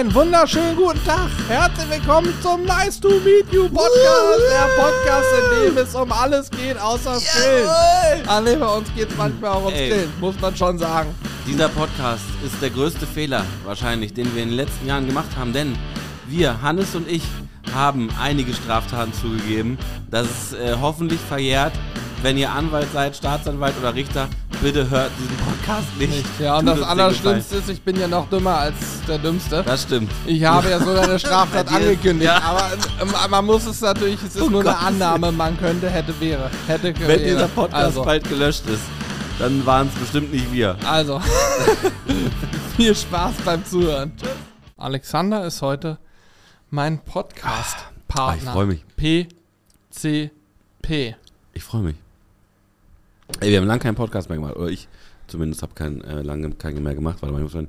Einen wunderschönen guten Tag. Herzlich willkommen zum Nice to Meet You Podcast. Der Podcast, in dem es um alles geht, außer Grillen. Alle bei uns geht es manchmal auch ums Ey. Grillen, muss man schon sagen. Dieser Podcast ist der größte Fehler wahrscheinlich, den wir in den letzten Jahren gemacht haben, denn wir, Hannes und ich, haben einige Straftaten zugegeben. Das ist äh, hoffentlich verjährt. Wenn ihr Anwalt seid, Staatsanwalt oder Richter, bitte hört diesen Podcast nicht. Ja, und Tut das Allerschlimmste ist, ich bin ja noch dümmer als der Dümmste. Das stimmt. Ich habe ja sogar eine Straftat angekündigt, ja. aber ähm, man muss es natürlich, es ist Oh nur eine Gott. Annahme, man könnte, hätte, wäre. Hätte, Wenn wäre. dieser Podcast also, bald gelöscht ist, dann waren es bestimmt nicht wir. Also, viel Spaß beim Zuhören. Alexander ist heute mein Podcast-Partner. Ah, ich freu mich. PCP. Ich freue mich. Ey, wir haben lange keinen Podcast mehr gemacht. Oder ich zumindest habe kein, äh, lange keinen mehr gemacht. Warte mal, ich muss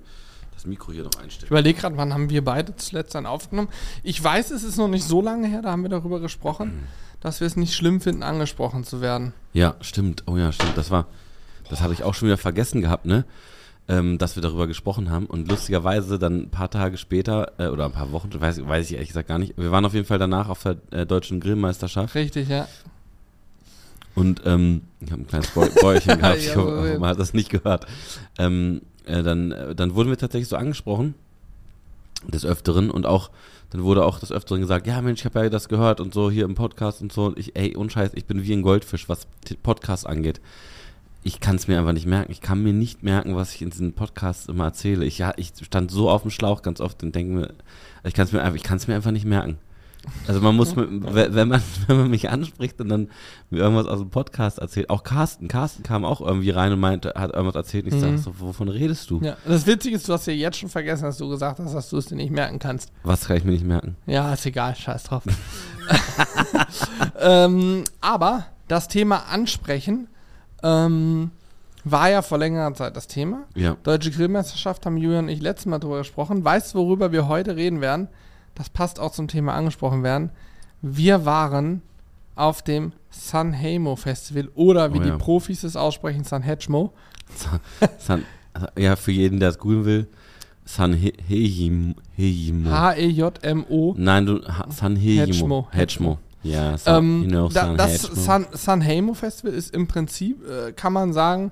das Mikro hier noch Ich einstellen. überlege gerade, wann haben wir beide zuletzt einen aufgenommen. Ich weiß, es ist noch nicht so lange her, da haben wir darüber gesprochen, dass wir es nicht schlimm finden, angesprochen zu werden. Ja, stimmt. Oh ja, stimmt. Das war, das hatte ich auch schon wieder vergessen gehabt, ne? Ähm, dass wir darüber gesprochen haben. Und lustigerweise dann ein paar Tage später, äh, oder ein paar Wochen, weiß, weiß ich ehrlich gesagt gar nicht. Wir waren auf jeden Fall danach auf der äh, deutschen Grillmeisterschaft. Richtig, ja. Und ähm, ich habe ein kleines Bäu- Bäuerchen gehabt. Ich hoffe, man hat das nicht gehört. Ähm, äh, dann, äh, dann wurden wir tatsächlich so angesprochen, des Öfteren. Und auch, dann wurde auch des Öfteren gesagt, ja Mensch, ich habe ja das gehört und so hier im Podcast und so. Und ich, ey, unscheiß, ich bin wie ein Goldfisch, was Podcasts angeht. Ich kann es mir einfach nicht merken. Ich kann mir nicht merken, was ich in diesen Podcasts immer erzähle. Ich, ja, ich stand so auf dem Schlauch ganz oft und denke mir, ich kann es mir, einfach- ich kann's mir einfach nicht merken. Also man muss, wenn man, wenn man mich anspricht und dann mir irgendwas aus dem Podcast erzählt, auch Carsten, Carsten kam auch irgendwie rein und meinte, hat irgendwas erzählt und ich Mhm. sag so, wovon redest du? ja. Das Witzige ist, du hast ja jetzt schon vergessen, dass du gesagt hast, dass du es dir nicht merken kannst. Was kann ich mir nicht merken? Ja, ist egal, scheiß drauf. ähm, aber das Thema Ansprechen ähm, war ja vor längerer Zeit das Thema. Ja. Deutsche Grillmeisterschaft haben Julian und ich letztes Mal drüber gesprochen. Weißt du, worüber wir heute reden werden? Das passt auch zum Thema angesprochen werden. Wir waren auf dem San Hemo Festival oder wie Oh die ja. Profis es aussprechen, San Hechmo. San, ja, für jeden, der es googeln will, San He- Hejimo. H-E-J-M-O. Nein, du, Ha- San Hejimo. Hedgemo. Hedgemo. Ja, San, Ähm, you know, da, San das Hedgemo. San, San Hemo Festival ist im Prinzip, äh, kann man sagen,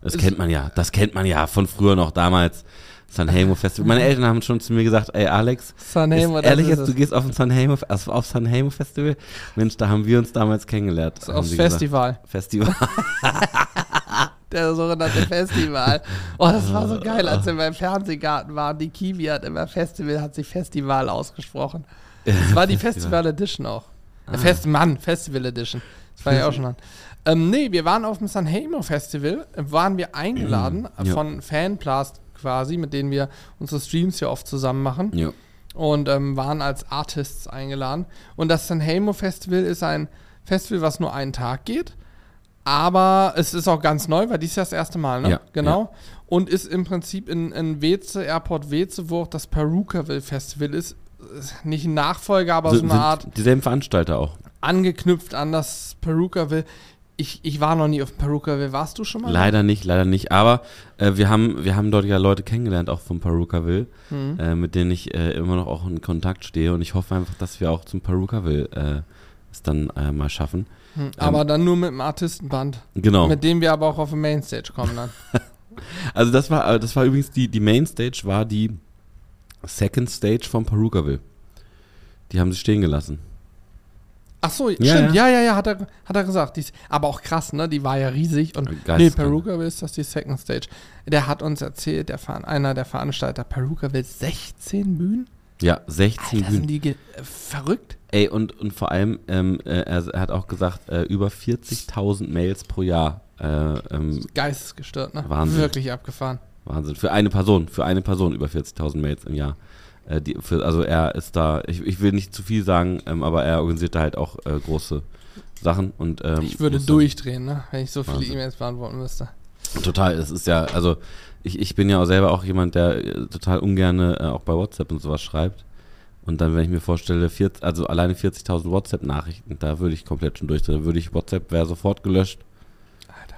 Das kennt man ja, das kennt man ja von früher noch damals. San Hejmo Festival. Meine Eltern haben schon zu mir gesagt, ey Alex, San ist ehrlich ist jetzt, du gehst auf ein San Hejmo, also auf San Hejmo Festival? Mensch, da haben wir uns damals kennengelernt. Das ist aufs sie gesagt. Festival. Festival. Der sogenannte Festival. Oh, das war so geil, als wir beim Fernsehgarten waren. Die Kiwi hat immer Festival, hat sich Festival ausgesprochen. Das war die Festival Edition auch. Ah. Fest, Mann, Festival Edition. Das war ja auch schon an. Ähm, nee, wir waren auf dem San Hemo Festival, waren wir eingeladen von Fanblast quasi, mit denen wir unsere Streams hier oft zusammen machen. ja. und ähm, waren als Artists eingeladen. Und das San Hemo Festival ist ein Festival, was nur einen Tag geht. Aber es ist auch ganz neu, weil dies ist das erste Mal, ne? Ja, Genau. Und ist im Prinzip in, in Weze, Airport Weze, wo auch das Perukaville Festival ist. Nicht ein Nachfolger, aber so Sind- eine Art Dieselben Veranstalter auch. angeknüpft an das Perukaville. Ich, ich war noch nie auf Perukaville. Warst du schon mal? Leider nicht, leider nicht. Aber äh, wir, haben, wir haben dort ja Leute kennengelernt, auch vom Perukaville, Mhm. äh, mit denen ich äh, immer noch auch in Kontakt stehe. Und ich hoffe einfach, dass wir auch zum Perukaville äh, es dann äh, mal schaffen. Hm, Aber dann nur mit dem Artistenband. Genau. Mit dem wir aber auch auf die Mainstage kommen dann. Also das war, das war übrigens die, die Mainstage, war die Second Stage vom Perukaville. Die haben sie stehen gelassen. Ach so, Ja, stimmt. Ja, ja, ja, hat, er, hat er gesagt. Die ist, aber auch krass, ne? Die war ja riesig. Und nee, Geisteskrank. Perukaville ist das die Second Stage. Der hat uns erzählt, der Veran einer der Veranstalter, Perukaville 16 Bühnen? Ja, 16 Alter, Bühnen. sind die äh, verrückt? Ey, und, und vor allem, ähm, äh, er, er hat auch gesagt, äh, über 40.000 Mails pro Jahr. Äh, ähm, Geistesgestört, ne? Wahnsinn. Wirklich abgefahren. Wahnsinn. Für eine Person, für eine Person über 40.000 Mails im Jahr. Äh, die, für, also er ist da, ich, ich will nicht zu viel sagen, ähm, aber er organisiert da halt auch äh, große Sachen. Und, ähm, Ich würde durchdrehen, ne? Wenn ich so viele. E-Mails beantworten müsste. Total, es ist ja, also ich, ich bin ja auch selber auch jemand, der äh, total ungerne äh, auch bei WhatsApp und sowas schreibt. Und dann, wenn ich mir vorstelle, 40, also alleine 40.000 WhatsApp-Nachrichten, da würde ich komplett schon durchdrehen. Da würde ich WhatsApp wäre sofort gelöscht. Alter.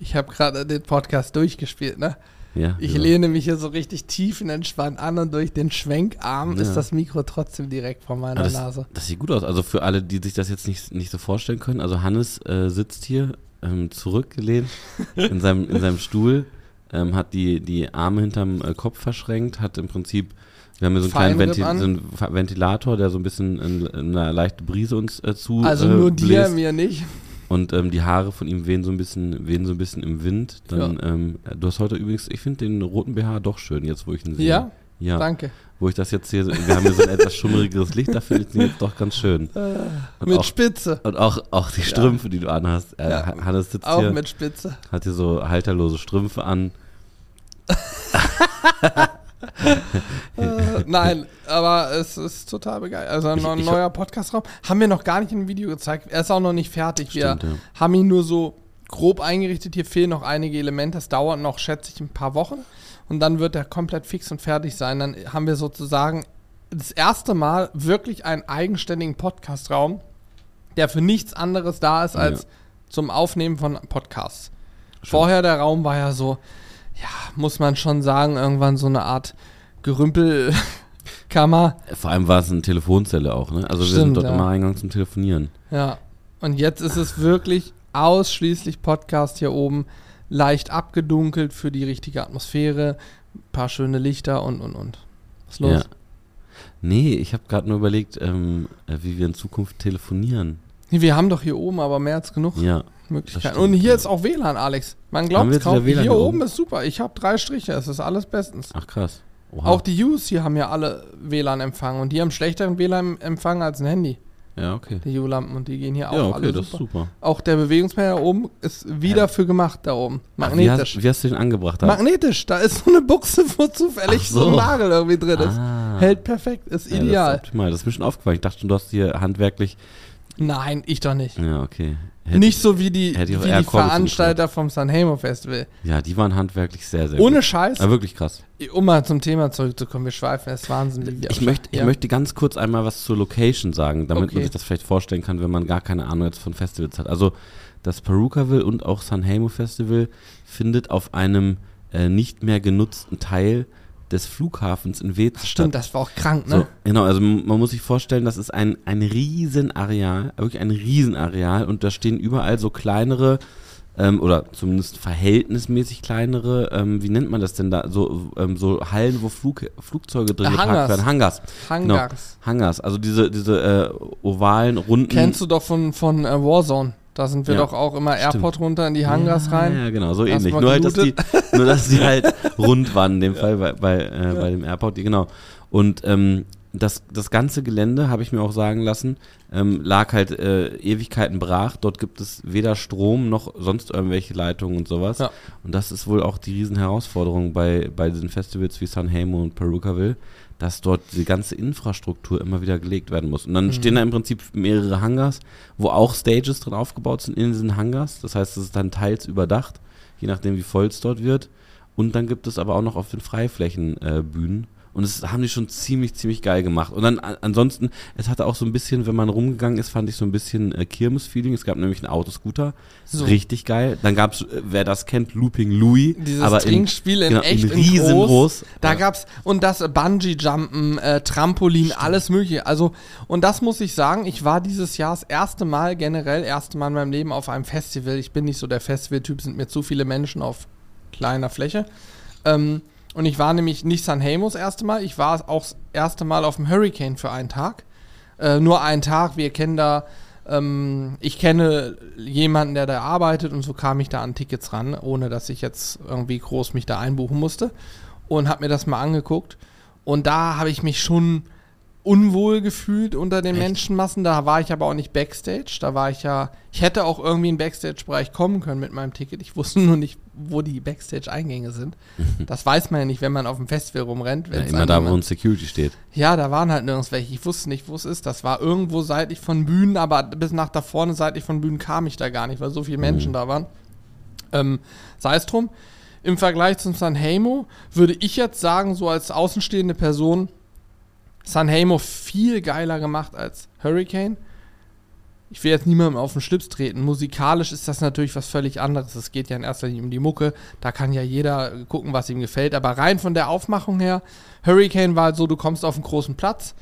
Ich habe gerade den Podcast durchgespielt, ne? Ja, Ich wieso? lehne mich hier so richtig tiefenentspannt an und durch den Schwenkarm Ja. ist das Mikro trotzdem direkt vor meiner Aber das, Nase. das sieht gut aus. Also für alle, die sich das jetzt nicht, nicht so vorstellen können. Also Hannes äh, sitzt hier ähm, zurückgelehnt in seinem, in seinem Stuhl, ähm, hat die, die Arme hinterm äh, Kopf verschränkt, hat im Prinzip, wir haben hier so einen kleinen Feinripp Venti an. so einen Ventilator, der so ein bisschen in, in eine leichte Brise uns äh, zu Also äh, nur dir, bläst. mir nicht. Und ähm, die Haare von ihm wehen so ein bisschen, wehen so ein bisschen im Wind. Dann, ähm, du hast heute übrigens, ich finde den roten BH doch schön, jetzt wo ich ihn sehe. Ja? Ja, Danke. wo ich das jetzt hier, wir haben hier so ein etwas schummrigeres Licht, da finde ich den jetzt doch ganz schön. Und mit auch, Spitze. und auch, auch die Strümpfe, die du anhast. Äh, Ja. Hannes sitzt Auch hier, mit Spitze. hat hier so halterlose Strümpfe an. Äh, nein, aber es ist total begeistert. Also ein Ich- ich- neuer Podcastraum. Haben wir noch gar nicht im Video gezeigt. Er ist auch noch nicht fertig. Wir Stimmt, ja. haben ihn nur so grob eingerichtet. Hier fehlen noch einige Elemente. Das dauert noch, schätze ich, ein paar Wochen. Und dann wird er komplett fix und fertig sein. Dann haben wir sozusagen das erste Mal wirklich einen eigenständigen Podcastraum, der für nichts anderes da ist als Ja. zum Aufnehmen von Podcasts. Vorher der Raum war ja so, ja, muss man schon sagen, irgendwann so eine Art Gerümpelkammer. Vor allem war es eine Telefonzelle auch, ne? Also wir sind Stimmt, dort ja. immer reingegangen zum Telefonieren. Ja. Und jetzt ist es wirklich ausschließlich Podcast hier oben, leicht abgedunkelt für die richtige Atmosphäre, paar schöne Lichter und und und. Was ist los? Ja. Nee, ich habe gerade nur überlegt, ähm, äh, wie wir in Zukunft telefonieren. Nee, Wir haben doch hier oben aber mehr als genug Ja. Möglichkeiten. stimmt, Und hier ja. ist auch WLAN, Alex. Man glaubt es kaum. WLAN Hier oben ist super. Ich habe drei Striche. Es ist alles bestens. Ach krass. Oha. Auch die Us hier haben ja alle WLAN-Empfang und die haben schlechteren WLAN-Empfang als ein Handy. ja, okay. Die U-Lampen und die gehen hier auch Ja, okay, alle das ist super. super. Auch der Bewegungsmelder oben ist wieder Ja. für gemacht da oben. Ach, wie, Magnetisch. hast, wie hast du den angebracht? Da? Magnetisch, da ist so eine Buchse, wo zufällig so. so. ein Nagel irgendwie drin ist. Ah. Hält perfekt, ist Ja, ideal. Das ist optimal. Das ist mir schon aufgefallen. Ich dachte schon, du hast hier handwerklich. Nein, ich doch nicht. Ja, okay. Hätte nicht so wie die, wie die Veranstalter vom Sanremo Festival. Ja, die waren handwerklich sehr, sehr Ohne gut. Scheiß, Ja, wirklich krass. um mal zum Thema zurückzukommen, wir schweifen, es ist Wahnsinn, wie wir Ich möchte, ich ja. möchte ganz kurz einmal was zur Location sagen, damit Okay. man sich das vielleicht vorstellen kann, wenn man gar keine Ahnung jetzt von Festivals hat. Also das Perukaville und auch Sanremo Festival findet auf einem äh, nicht mehr genutzten Teil des Flughafens in Wetz statt. Stimmt, das war auch krank, ne? So, genau, also man muss sich vorstellen, das ist ein, ein Riesenareal, wirklich ein Riesenareal und da stehen überall so kleinere ähm, oder zumindest verhältnismäßig kleinere, ähm, wie nennt man das denn da, so, ähm, so Hallen, wo Flug, Flugzeuge drin Äh, geparkt Hangars. werden. Hangars. Hangars. Hangars, also diese, diese äh, ovalen, runden. Kennst du doch von, von äh, Warzone. Da sind wir Ja, doch auch immer. Airport runter in die Hangars ja, rein. Ja, genau, so ähnlich. Nur halt, dass die, nur dass die halt rund waren, in dem Fall bei, bei, äh, bei dem Airport, genau. Und ähm, das, das ganze Gelände, habe ich mir auch sagen lassen, ähm, lag halt äh, Ewigkeiten brach. Dort gibt es weder Strom noch sonst irgendwelche Leitungen und sowas. Ja. Und das ist wohl auch die Riesenherausforderung bei, bei diesen Festivals wie Sanremo und Perukaville, dass dort die ganze Infrastruktur immer wieder gelegt werden muss. Und dann Mhm. stehen da im Prinzip mehrere Hangars, wo auch Stages drin aufgebaut sind in diesen Hangars. Das heißt, es ist dann teils überdacht, je nachdem wie voll es dort wird. Und dann gibt es aber auch noch auf den Freiflächen äh, Bühnen. Und das haben die schon ziemlich, ziemlich geil gemacht. Und dann ansonsten, es hatte auch so ein bisschen, wenn man rumgegangen ist, fand ich so ein bisschen äh, Kirmes-Feeling. Es gab nämlich einen Autoscooter. So. Richtig geil. Dann gab es, äh, wer das kennt, Looping Louis. Dieses aber in, Trinkspiel in genau, echt in in riesengroß. Da Ja. gab's und das äh, Bungee-Jumpen, äh, Trampolin, alles mögliche. Also, und das muss ich sagen, ich war dieses Jahr das erste Mal, generell erste Mal in meinem Leben auf einem Festival. Ich bin nicht so der Festival-Typ, sind mir zu viele Menschen auf kleiner Fläche. Ähm, und ich war nämlich nicht Sanremo das erste Mal, ich war auch das erste Mal auf dem Hurricane für einen Tag. Äh, nur einen Tag, wir kennen da, ähm, ich kenne jemanden, der da arbeitet und so kam ich da an Tickets ran, ohne dass ich jetzt irgendwie groß mich da einbuchen musste und habe mir das mal angeguckt. Und da habe ich mich schon unwohl gefühlt unter den Echt? Menschenmassen. Da war ich aber auch nicht Backstage. Da war ich ja, ich hätte auch irgendwie in den Backstage-Bereich kommen können mit meinem Ticket. Ich wusste nur nicht, wo die Backstage-Eingänge sind. Das weiß man ja nicht, wenn man auf dem Festival rumrennt. Ja, immer da, wo ein Security steht. ja, da waren halt nirgends welche. Ich wusste nicht, wo es ist. Das war irgendwo seitlich von Bühnen, aber bis nach da vorne seitlich von Bühnen kam ich da gar nicht, weil so viele Menschen Mhm. da waren. Ähm, sei es drum. Im Vergleich zum Sanremo würde ich jetzt sagen, so als außenstehende Person, Sanremo viel geiler gemacht als Hurricane. ich will jetzt niemandem auf den Schlips treten. Musikalisch ist das natürlich was völlig anderes. Es geht ja in erster Linie um die Mucke. Da kann ja jeder gucken, was ihm gefällt. Aber rein von der Aufmachung her, Hurricane war so, du kommst auf einen großen Platz.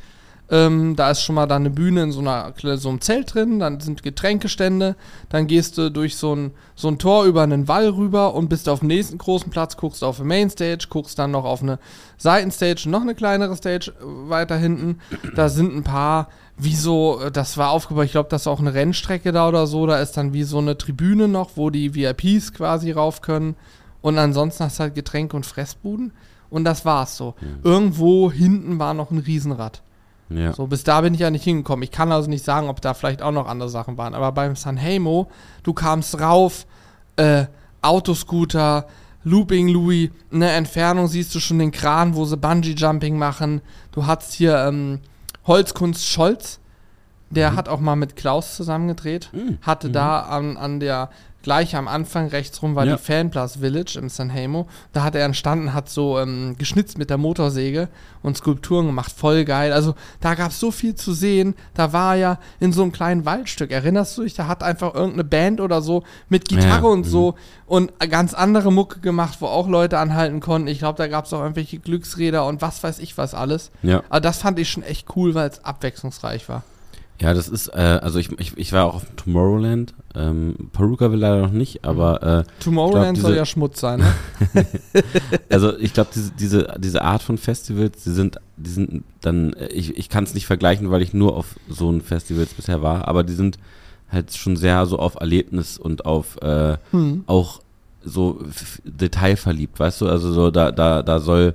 Ähm, da ist schon mal dann eine Bühne in so, einer, so einem Zelt drin, dann sind Getränkestände, dann gehst du durch so ein, so ein Tor über einen Wall rüber und bist auf dem nächsten großen Platz, guckst auf eine Mainstage, guckst dann noch auf eine Seitenstage, noch eine kleinere Stage äh, weiter hinten. Da sind ein paar wie so, äh, das war aufgebaut, ich glaube, das ist auch eine Rennstrecke da oder so, da ist dann wie so eine Tribüne noch, wo die VIPs quasi rauf können. Und ansonsten hast du halt Getränke und Fressbuden. Und das war's so. Mhm. Irgendwo hinten war noch ein Riesenrad. Ja. So, bis da bin ich ja nicht hingekommen. Ich kann also nicht sagen, ob da vielleicht auch noch andere Sachen waren. Aber beim Sanhemo, du kamst rauf, äh, Autoscooter, Looping Louis, in der Entfernung siehst du schon den Kran, wo sie Bungee-Jumping machen. Du hast hier ähm, Holzkunst Scholz, der mhm. hat auch mal mit Klaus zusammengedreht, mhm. hatte mhm. da an, an der gleich am Anfang rechts rum war ja. die Fanplas Village im Sanhemo. Da hat er entstanden, hat so ähm, geschnitzt mit der Motorsäge und Skulpturen gemacht. Voll geil. Also da gab es so viel zu sehen. Da war ja in so einem kleinen Waldstück. Erinnerst du dich? Da hat einfach irgendeine Band oder so mit Gitarre ja. und so mhm. und ganz andere Mucke gemacht, wo auch Leute anhalten konnten. Ich glaube, da gab es auch irgendwelche Glücksräder und was weiß ich was alles. Ja. Aber das fand ich schon echt cool, weil es abwechslungsreich war. Ja, das ist, äh, also ich, ich, ich war auch auf Tomorrowland. Ähm, Peruka will leider noch nicht, aber. Äh, Tomorrowland glaub, soll ja Schmutz sein, ne? also ich glaube, diese, diese, diese Art von Festivals, die sind, die sind dann, äh, ich, ich kann es nicht vergleichen, weil ich nur auf so einen Festivals bisher war, aber die sind halt schon sehr so auf Erlebnis und auf äh, hm. auch so detailverliebt, weißt du? Also so, da, da, da soll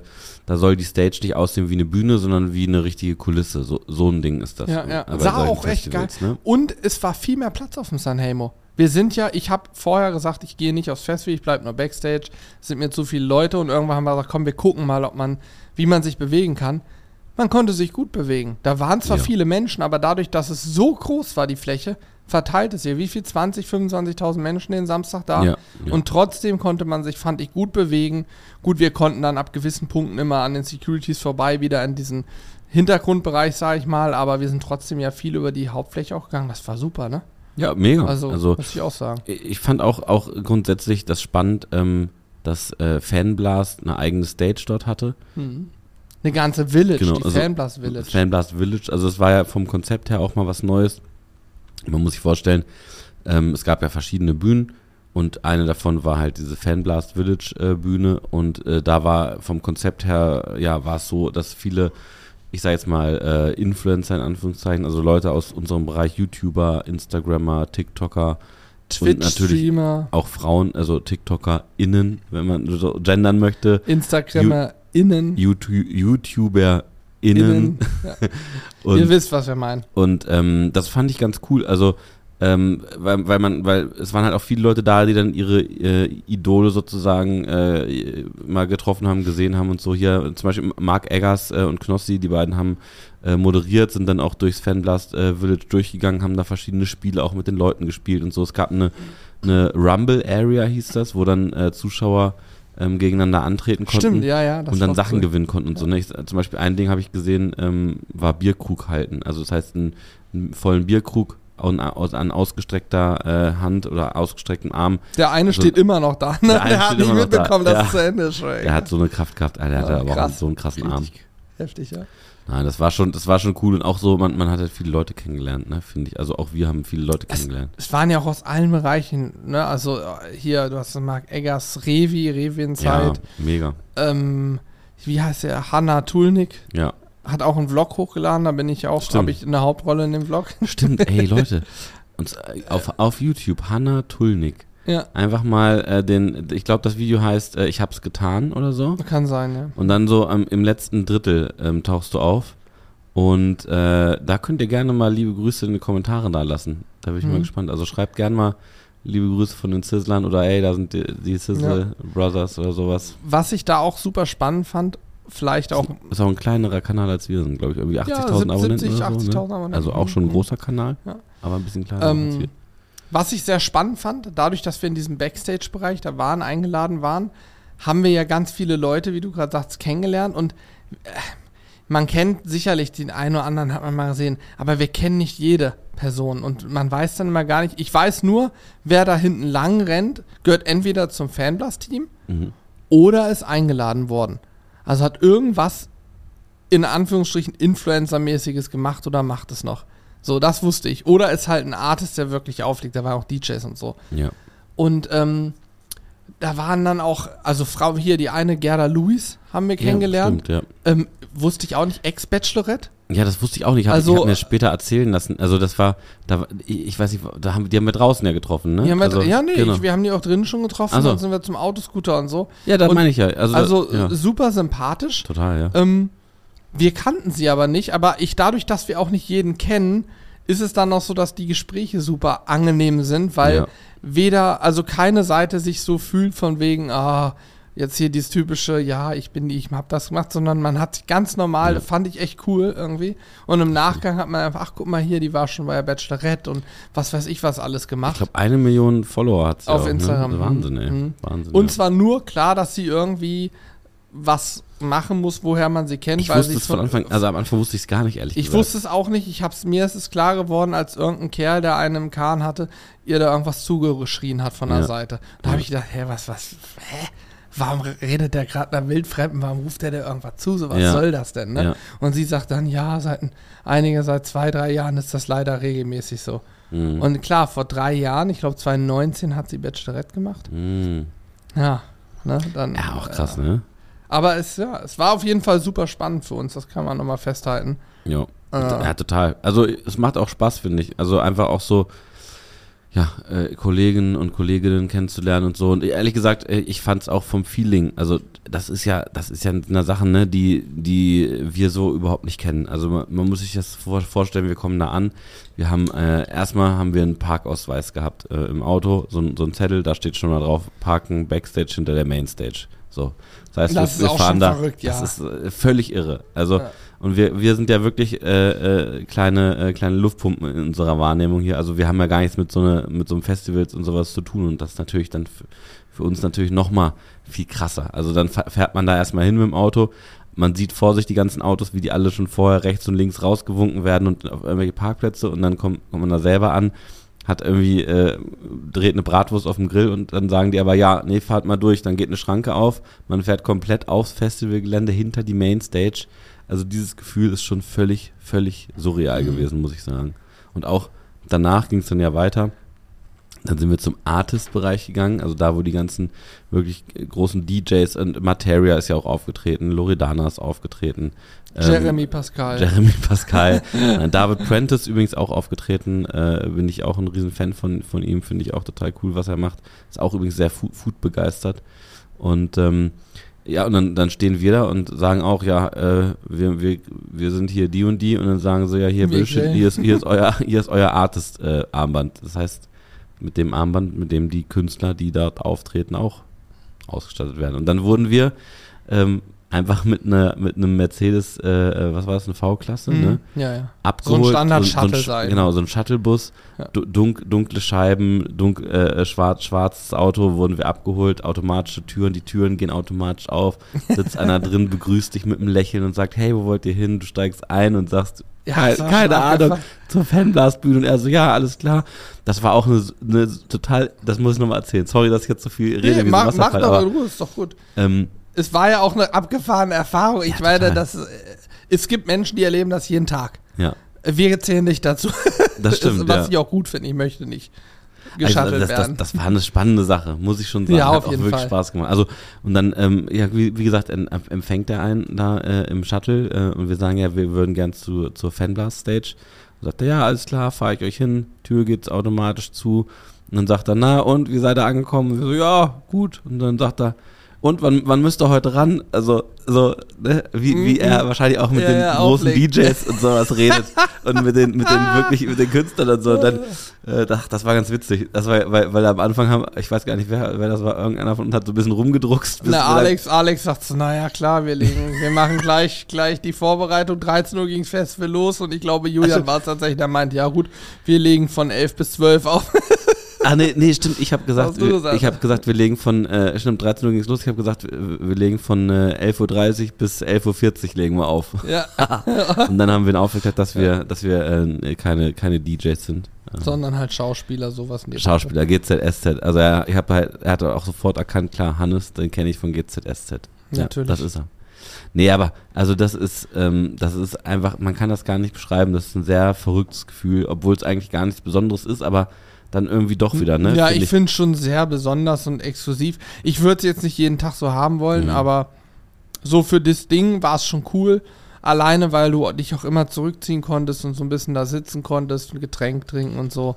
da soll die Stage nicht aussehen wie eine Bühne, sondern wie eine richtige Kulisse. So, so ein Ding ist das. Ja, ja. Sah auch echt geil. Ne? Und es war viel mehr Platz auf dem Sanhemo. Wir sind ja, ich habe vorher gesagt, ich gehe nicht aufs Festival, ich bleibe nur Backstage. Es sind mir zu viele Leute und irgendwann haben wir gesagt, komm, wir gucken mal, ob man, wie man sich bewegen kann. Man konnte sich gut bewegen. Da waren zwar ja. viele Menschen, aber dadurch, dass es so groß war, die Fläche, verteilt es hier. Wie viel? 20, 25.000 Menschen den Samstag da. Ja, ja. Und trotzdem konnte man sich, fand ich, gut bewegen. Gut, wir konnten dann ab gewissen Punkten immer an den Securities vorbei, wieder in diesen Hintergrundbereich, sage ich mal. Aber wir sind trotzdem ja viel über die Hauptfläche auch gegangen. Das war super, ne? Ja, mega. Also, also muss ich auch sagen. Ich fand auch, auch grundsätzlich das spannend, ähm, dass äh, Fanblast eine eigene Stage dort hatte. Mhm. Eine ganze Village, genau, die also Fanblast Village. Fanblast Village, also es war ja vom Konzept her auch mal was Neues. Man muss sich vorstellen, ähm, es gab ja verschiedene Bühnen und eine davon war halt diese Fanblast Village äh, Bühne und äh, da war vom Konzept her, ja, war es so, dass viele, ich sage jetzt mal, äh, Influencer in Anführungszeichen, also Leute aus unserem Bereich, YouTuber, Instagrammer, TikToker, Twitch Streamer, auch Frauen, also TikToker*innen, wenn man so gendern möchte, Instagrammer innen, YouTube, YouTuber innen. Ja. und, Ihr wisst, was wir meinen. Und ähm, das fand ich ganz cool. Also, ähm, weil, weil man, weil es waren halt auch viele Leute da, die dann ihre äh, Idole sozusagen äh, mal getroffen haben, gesehen haben und so. Hier zum Beispiel Mark Eggers äh, und Knossi, die beiden haben äh, moderiert, sind dann auch durchs Fanblast äh, Village durchgegangen, haben da verschiedene Spiele auch mit den Leuten gespielt und so. Es gab eine, eine Rumble Area, hieß das, wo dann äh, Zuschauer ähm, gegeneinander antreten konnten Stimmt, ja, ja, und dann Sachen cool. gewinnen konnten und so. Ne? Ich, zum Beispiel ein Ding habe ich gesehen, ähm, war Bierkrug halten. Also das heißt, einen, einen vollen Bierkrug an, an ausgestreckter äh, Hand oder ausgestrecktem Arm. Der eine also, steht immer noch da, ne? Der, der hat nicht mitbekommen, dass es zu Ende ist. Der hat so eine Kraft gehabt, der hatte ja, aber auch so einen krassen Arm. Heftig, ja. Nein, das war schon, das war schon cool und auch so, man, man hat halt viele Leute kennengelernt, ne, finde ich. Also auch wir haben viele Leute kennengelernt. Es, es, waren ja auch aus allen Bereichen, ne, also hier, du hast Marc Eggers, Revi, Revi in Zeit. Ja, mega. Ähm, wie heißt der? Hanna Tulnik. Ja. Hat auch einen Vlog hochgeladen, da bin ich auch, habe ich eine Hauptrolle in dem Vlog. Stimmt, ey Leute, und, äh, auf, auf YouTube, Hanna Tulnik. Ja. Einfach mal äh, den, ich glaube, das Video heißt, äh, ich hab's getan oder so. Kann sein, ja. Und dann so ähm, im letzten Drittel ähm, tauchst du auf. Und äh, da könnt ihr gerne mal liebe Grüße in die Kommentare da lassen. Da bin ich mhm. mal gespannt. Also schreibt gerne mal liebe Grüße von den Sizzlern oder ey, da sind die, die Sizzle ja. Brothers oder sowas. Was ich da auch super spannend fand, vielleicht auch. Das ist auch ein kleinerer Kanal als wir sind, glaube ich. Irgendwie 80.000 ja, Abonnenten. 70, oder so, 80.000 ne? Abonnenten. Also auch schon ein großer Kanal, ja. aber ein bisschen kleiner ähm, als wir. Was ich sehr spannend fand, dadurch, dass wir in diesem Backstage-Bereich da waren, eingeladen waren, haben wir ja ganz viele Leute, wie du gerade sagst, kennengelernt und äh, man kennt sicherlich den einen oder anderen, hat man mal gesehen, aber wir kennen nicht jede Person und man weiß dann immer gar nicht. Ich weiß nur, wer da hinten lang rennt, gehört entweder zum Fanblast-Team Mhm. oder ist eingeladen worden. Also hat irgendwas in Anführungsstrichen Influencer-mäßiges gemacht oder macht es noch. So, das wusste ich. Oder ist halt ein Artist, der wirklich auflegt. Da waren auch DJs und so. Ja. Und ähm, da waren dann auch, also Frau hier, die eine Gerda Lewis haben wir kennengelernt. Ja, stimmt, ja. ähm, wusste ich auch nicht, Ex-Bachelorette. Ja, das wusste ich auch nicht. Ich hab, Also- ich hab mir später erzählen lassen. Also das war, da, ich weiß nicht, da haben, die haben wir draußen ja getroffen, ne? Wir, also, ja, nee, genau. ich, wir haben die auch drinnen schon getroffen. Ach so. Dann sind wir zum Autoscooter und so. ja, da und- meine ich ja. Also, Also ja, äh, super sympathisch. total, ja. Ähm, wir kannten sie aber nicht, aber ich dadurch, dass wir auch nicht jeden kennen, ist es dann noch so, dass die Gespräche super angenehm sind, weil Ja. weder, also keine Seite sich so fühlt von wegen, ah, jetzt hier dieses typische, ja, ich bin die, ich hab das gemacht, sondern man hat sich ganz normal, Ja. fand ich echt cool irgendwie. Und im Nachgang hat man einfach, ach guck mal hier, die war schon bei der Bachelorette und was weiß ich was alles Ich gemacht. glaube, eine Million Follower hat sie Auf auch, Instagram. Ne? Wahnsinn, ey. Mhm. Wahnsinn. Und ja. zwar nur klar, dass sie irgendwie was machen muss, woher man sie kennt. ich wusste es von Anfang, also am Anfang wusste ich es gar nicht, ehrlich Ich gesagt. wusste es auch nicht. Ich hab's, mir ist es klar geworden, als irgendein Kerl, der einen im Kahn hatte, ihr da irgendwas zugeschrien hat von der Ja. Seite. Da habe ich gedacht, hä, was, was, hä? Warum redet der gerade einer Wildfremden? Warum ruft der dir irgendwas zu? So, was Ja. soll das denn? Ne? Ja. Und sie sagt dann, ja, seit ein- einige, seit zwei, drei Jahren ist das leider regelmäßig so. Mhm. Und klar, vor drei Jahren, ich glaube 2019, hat sie Bachelorette gemacht. Mhm. Ja, ne, dann. Ja, auch krass, äh, ne? Aber es, ja, es war auf jeden Fall super spannend für uns, das kann man nochmal festhalten. Ja. Äh. ja, total. Also es macht auch Spaß, finde ich. Also einfach auch so, ja, äh, Kollegen und Kolleginnen kennenzulernen und so. Und ehrlich gesagt, äh, ich fand es auch vom Feeling. Also das ist ja, das ist ja eine Sache, ne, die, die wir so überhaupt nicht kennen. Also man, man muss sich das vor, vorstellen, wir kommen da an. Wir haben äh, erstmal haben wir einen Parkausweis gehabt äh, im Auto, so, ein- so ein Zettel, da steht schon mal drauf, Parken Backstage hinter der Mainstage. So. Das heißt, Das ist wir, wir auch fahren schon da. verrückt, ja. Das ist äh, völlig irre. Also Ja. und wir, wir sind ja wirklich äh, äh, kleine, äh, kleine Luftpumpen in unserer Wahrnehmung hier. Also wir haben ja gar nichts mit so, eine, mit so einem Festivals und sowas zu tun. Und das ist natürlich dann für, für uns natürlich nochmal viel krasser. Also dann fährt man da erstmal hin mit dem Auto. Man sieht vor sich die ganzen Autos, wie die alle schon vorher rechts und links rausgewunken werden und auf irgendwelche Parkplätze. Und dann kommt, kommt man da selber an, hat irgendwie, äh, dreht eine Bratwurst auf dem Grill und dann sagen die aber, ja, nee, fahrt mal durch. Dann geht eine Schranke auf. Man fährt komplett aufs Festivalgelände hinter die Mainstage. Also dieses Gefühl ist schon völlig, völlig surreal Mhm. gewesen, muss ich sagen. Und auch danach ging es dann ja weiter. Dann sind wir zum Artist-Bereich gegangen, also da, wo die ganzen wirklich großen DJs und Materia ist ja auch aufgetreten, Loredana ist aufgetreten. Ähm, Jeremy Pascal. Jeremy Pascal. Äh, David Prentice übrigens auch aufgetreten. Äh, bin ich auch ein riesen Fan von, von ihm. Finde ich auch total cool, was er macht. Ist auch übrigens sehr Food, begeistert. Und ähm, ja, und dann, dann stehen wir da und sagen auch, ja, äh, wir, wir, wir sind hier die und die. Und dann sagen sie, ja, hier, grillen. hier, ist, hier ist euer, hier ist euer Artist-Armband. das heißt, mit dem Armband, mit dem die Künstler, die dort auftreten, auch ausgestattet werden. Und dann wurden wir ähm, einfach mit einer mit einem Mercedes, äh, äh, was war das, eine V-Klasse, Mhm. ne? Ja, ja. Abgeholt. Standard-Shuttle Sch- sein. Genau, so ein Shuttlebus, Ja. du- dunk, dunkle Scheiben, dunk, äh, schwarz, schwarzes Auto, wurden wir abgeholt, automatische Türen, die Türen gehen automatisch auf, sitzt einer drin, begrüßt dich mit einem Lächeln und sagt, hey, wo wollt ihr hin? Du steigst ein und sagst, Ja, keine, keine Ahnung, zur Fanblastbühne und er so, ja, alles klar. Das war auch eine, eine total, das muss ich nochmal erzählen. Sorry, dass ich jetzt so viel rede Nee, so ein mach, mach aber in Ruhe, ist doch gut. ähm, Es war ja auch eine abgefahrene Erfahrung. Ich Ja, meine, das, äh, es gibt Menschen, die erleben das jeden Tag. ja, Wir zählen nicht dazu. das stimmt, was ja. ich auch gut finde. Ich möchte nicht Also, geschattelt das, das, werden. das war eine spannende Sache, muss ich schon sagen. Ja, Hat auf auch jeden wirklich Fall. Spaß gemacht. Also, und dann, ähm, ja, wie, wie gesagt, empfängt er einen da äh, im Shuttle äh, und wir sagen ja, wir würden gern zu, zur Fanblast-Stage. Und sagt er, ja, alles klar, fahre ich euch hin, Tür geht's automatisch zu. Und dann sagt er, na, und wie seid ihr angekommen? Und wir so, ja, gut. Und dann sagt er, und wann, wann müsst ihr heute ran? Also, so, ne, wie, wie er wahrscheinlich auch mit Ja, den ja, großen auflegt. DJs und sowas redet und mit den, mit den wirklich, mit den Künstlern und so. Und dann, äh, das, das war ganz witzig. Das war, weil, weil am Anfang haben, ich weiß gar nicht, wer, wer das war, irgendeiner von uns hat so ein bisschen rumgedruckst. Na, Alex, Alex sagt so, naja, klar, wir legen, wir machen gleich, gleich die Vorbereitung. 13 Uhr ging's Festival los und ich glaube, Julian Also- war es tatsächlich, der meint, ja gut, wir legen von 11 bis 12 auf. Ah, nee, nee, stimmt. Ich habe gesagt, gesagt. ich habe gesagt, wir legen von, äh, stimmt, 13 Uhr ging's los. Ich habe gesagt, wir legen von äh, 11.30 Uhr bis 11.40 Uhr legen wir auf. Ja, Und dann haben wir ihn aufgeklärt, dass wir, dass wir äh, keine, keine DJs sind. Ähm, sondern halt Schauspieler, sowas. die Schauspieler, GZSZ. Also er, ich hab halt, er hat auch sofort erkannt, klar, Hannes, den kenne ich von GZSZ. Ja, Natürlich. Das ist er. Nee, aber, also das ist, ähm, das ist einfach, man kann das gar nicht beschreiben. Das ist ein sehr verrücktes Gefühl, obwohl es eigentlich gar nichts Besonderes ist, aber dann irgendwie doch wieder, ne? Ja, Find ich finde es schon sehr besonders und exklusiv. Ich würde es jetzt nicht jeden Tag so haben wollen, Mhm. aber so für das Ding war es schon cool. Alleine, weil du dich auch immer zurückziehen konntest und so ein bisschen da sitzen konntest, ein Getränk trinken und so.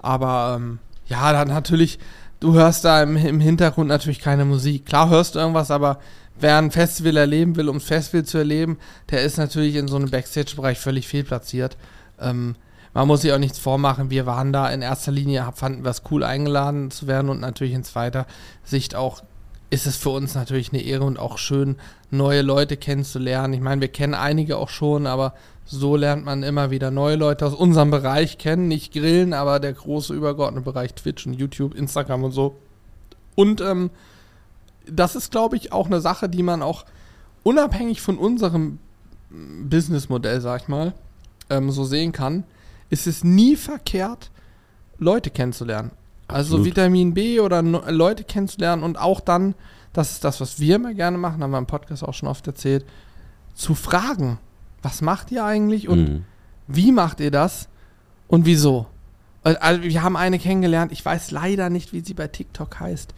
Aber ähm, ja, dann natürlich, du hörst da im, im Hintergrund natürlich keine Musik. Klar hörst du irgendwas, aber wer ein Festival erleben will, um Festival zu erleben, der ist natürlich in so einem Backstage-Bereich völlig fehlplatziert. Ähm, man muss sich auch nichts vormachen. Wir waren da in erster Linie, fanden wir es cool, eingeladen zu werden und natürlich in zweiter Sicht auch ist es für uns natürlich eine Ehre und auch schön, neue Leute kennenzulernen. Ich meine, wir kennen einige auch schon, aber so lernt man immer wieder neue Leute aus unserem Bereich kennen. Nicht Grillen, aber der große übergeordnete Bereich Twitch und YouTube, Instagram und so. Und ähm, das ist, glaube ich, auch eine Sache, die man auch unabhängig von unserem Businessmodell, sag ich mal, ähm, so sehen kann, ist es nie verkehrt, Leute kennenzulernen. Also Absolut. Vitamin B oder Leute kennenzulernen und auch dann, das ist das, was wir immer gerne machen, haben wir im Podcast auch schon oft erzählt, zu fragen, was macht ihr eigentlich und Mhm. wie macht ihr das und wieso? Also, Also wir haben eine kennengelernt, ich weiß leider nicht, wie sie bei TikTok heißt.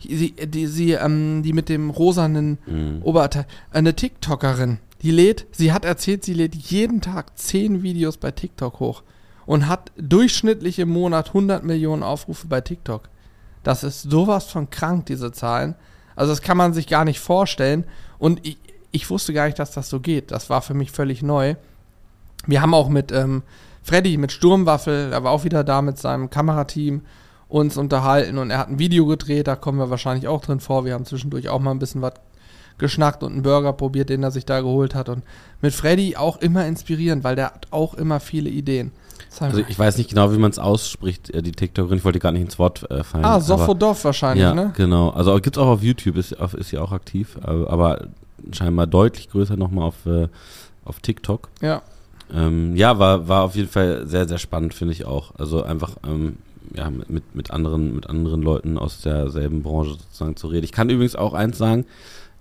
Sie, die, sie, ähm, die mit dem rosanen Mhm. Oberteil, eine TikTokerin, die lädt, sie hat erzählt, sie lädt jeden Tag 10 Videos bei TikTok hoch und hat durchschnittlich im Monat 100 Millionen Aufrufe bei TikTok. Das ist sowas von krank, diese Zahlen. Also das kann man sich gar nicht vorstellen. Und ich, ich wusste gar nicht, dass das so geht. Das war für mich völlig neu. Wir haben auch mit ähm, Freddy, mit Sturmwaffel, er war auch wieder da mit seinem Kamerateam, uns unterhalten und er hat ein Video gedreht, da kommen wir wahrscheinlich auch drin vor. Wir haben zwischendurch auch mal ein bisschen was geschnackt und einen Burger probiert, den er sich da geholt hat. Und mit Freddy auch immer inspirierend, weil der hat auch immer viele Ideen. Also ich weiß nicht genau, wie man es ausspricht, äh, die TikTokerin. Ich wollte gar nicht ins Wort äh, fallen. ah, Sofodov wahrscheinlich, Ja, ne? genau. Also gibt es auch auf YouTube, ist, ist sie auch aktiv, aber, aber scheinbar deutlich größer nochmal auf, äh, auf TikTok. Ja. Ähm, ja, war, war auf jeden Fall sehr, sehr spannend, finde ich auch. Also einfach ähm, ja, mit- mit, mit, anderen, mit anderen Leuten aus derselben Branche sozusagen zu reden. Ich kann übrigens auch eins sagen,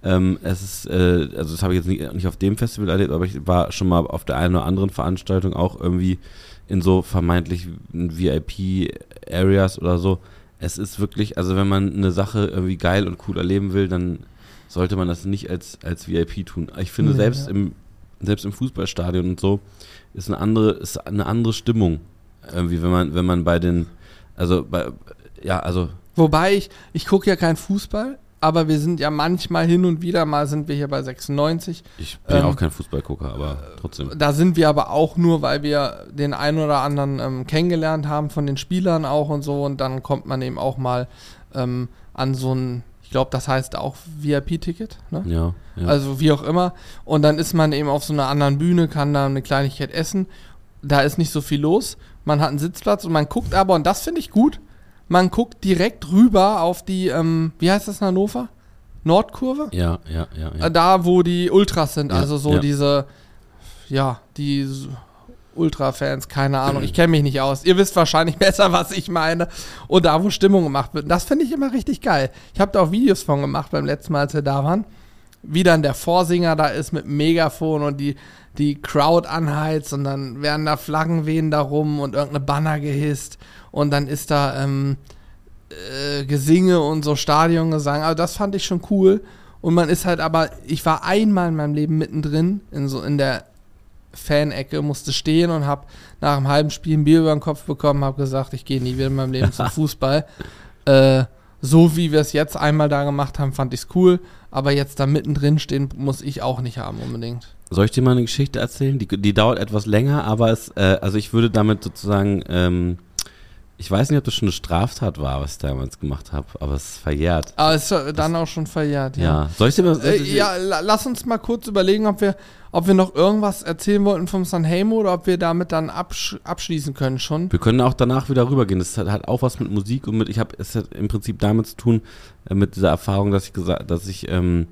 ähm, es ist, äh, also das habe ich jetzt nicht, nicht auf dem Festival erlebt, aber ich war schon mal auf der einen oder anderen Veranstaltung auch irgendwie in so vermeintlich VIP-Areas oder so. Es ist wirklich, also wenn man eine Sache irgendwie geil und cool erleben will, dann sollte man das nicht als, als VIP tun. Ich finde, Nee, selbst, ja. im, selbst im Fußballstadion und so ist eine andere, ist eine andere Stimmung. Irgendwie, wenn man, wenn man bei den, also bei, ja, also Wobei ich, ich gucke ja keinen Fußball, aber wir sind ja manchmal hin und wieder mal sind wir hier bei 96. ich bin Ähm, auch kein Fußballgucker, aber trotzdem. Da sind wir aber auch nur, weil wir den einen oder anderen ähm, kennengelernt haben von den Spielern auch und so. Und dann kommt man eben auch mal ähm, an so ein, ich glaube, das heißt auch VIP-Ticket, ne? Ja, ja. Also wie auch immer. Und dann ist man eben auf so einer anderen Bühne, kann da eine Kleinigkeit essen. Da ist nicht so viel los. Man hat einen Sitzplatz und man guckt aber, und das finde ich gut, man guckt direkt rüber auf die, ähm, wie heißt das in Hannover? Nordkurve? ja, ja, ja, ja. Da, wo die Ultras sind, Ja, also so ja. diese, ja, die Ultra-Fans, keine Ahnung, ich kenne mich nicht aus. Ihr wisst wahrscheinlich besser, was ich meine. Und da, wo Stimmung gemacht wird. Und Das finde ich immer richtig geil. Ich habe da auch Videos von gemacht beim letzten Mal, als wir da waren. Wie dann der Vorsinger da ist mit dem Megafon und die, die Crowd anheizt und dann werden da Flaggen wehen da rum und irgendeine Banner gehisst und dann ist da ähm, äh, Gesinge und so Stadiongesang. Also das fand ich schon cool. Und man ist halt aber, ich war einmal in meinem Leben mittendrin, in so in der Fan-Ecke, musste stehen und habe nach einem halben Spiel ein Bier über den Kopf bekommen, habe gesagt, ich gehe nie wieder in meinem Leben zum Fußball. Äh, so wie wir es jetzt einmal da gemacht haben, fand ich es cool. Aber jetzt da mittendrin stehen, muss ich auch nicht haben unbedingt. Soll ich dir mal eine Geschichte erzählen? Die, die dauert etwas länger, aber es, äh, also ich würde damit sozusagen, ähm, Ich weiß nicht, ob das schon eine Straftat war, was ich damals gemacht habe, aber es ist verjährt. Aber es ist dann auch schon verjährt, ja. Ja. Soll ich dir mal. Äh, ja, la- lass uns mal kurz überlegen, ob wir, ob wir noch irgendwas erzählen wollten vom Sanheimo oder ob wir damit dann absch abschließen können schon. Wir können auch danach wieder rübergehen. Das hat, hat auch was mit Musik und mit, ich habe, es hat im Prinzip damit zu tun, äh, mit dieser Erfahrung, dass ich gesagt, dass ich, ähm,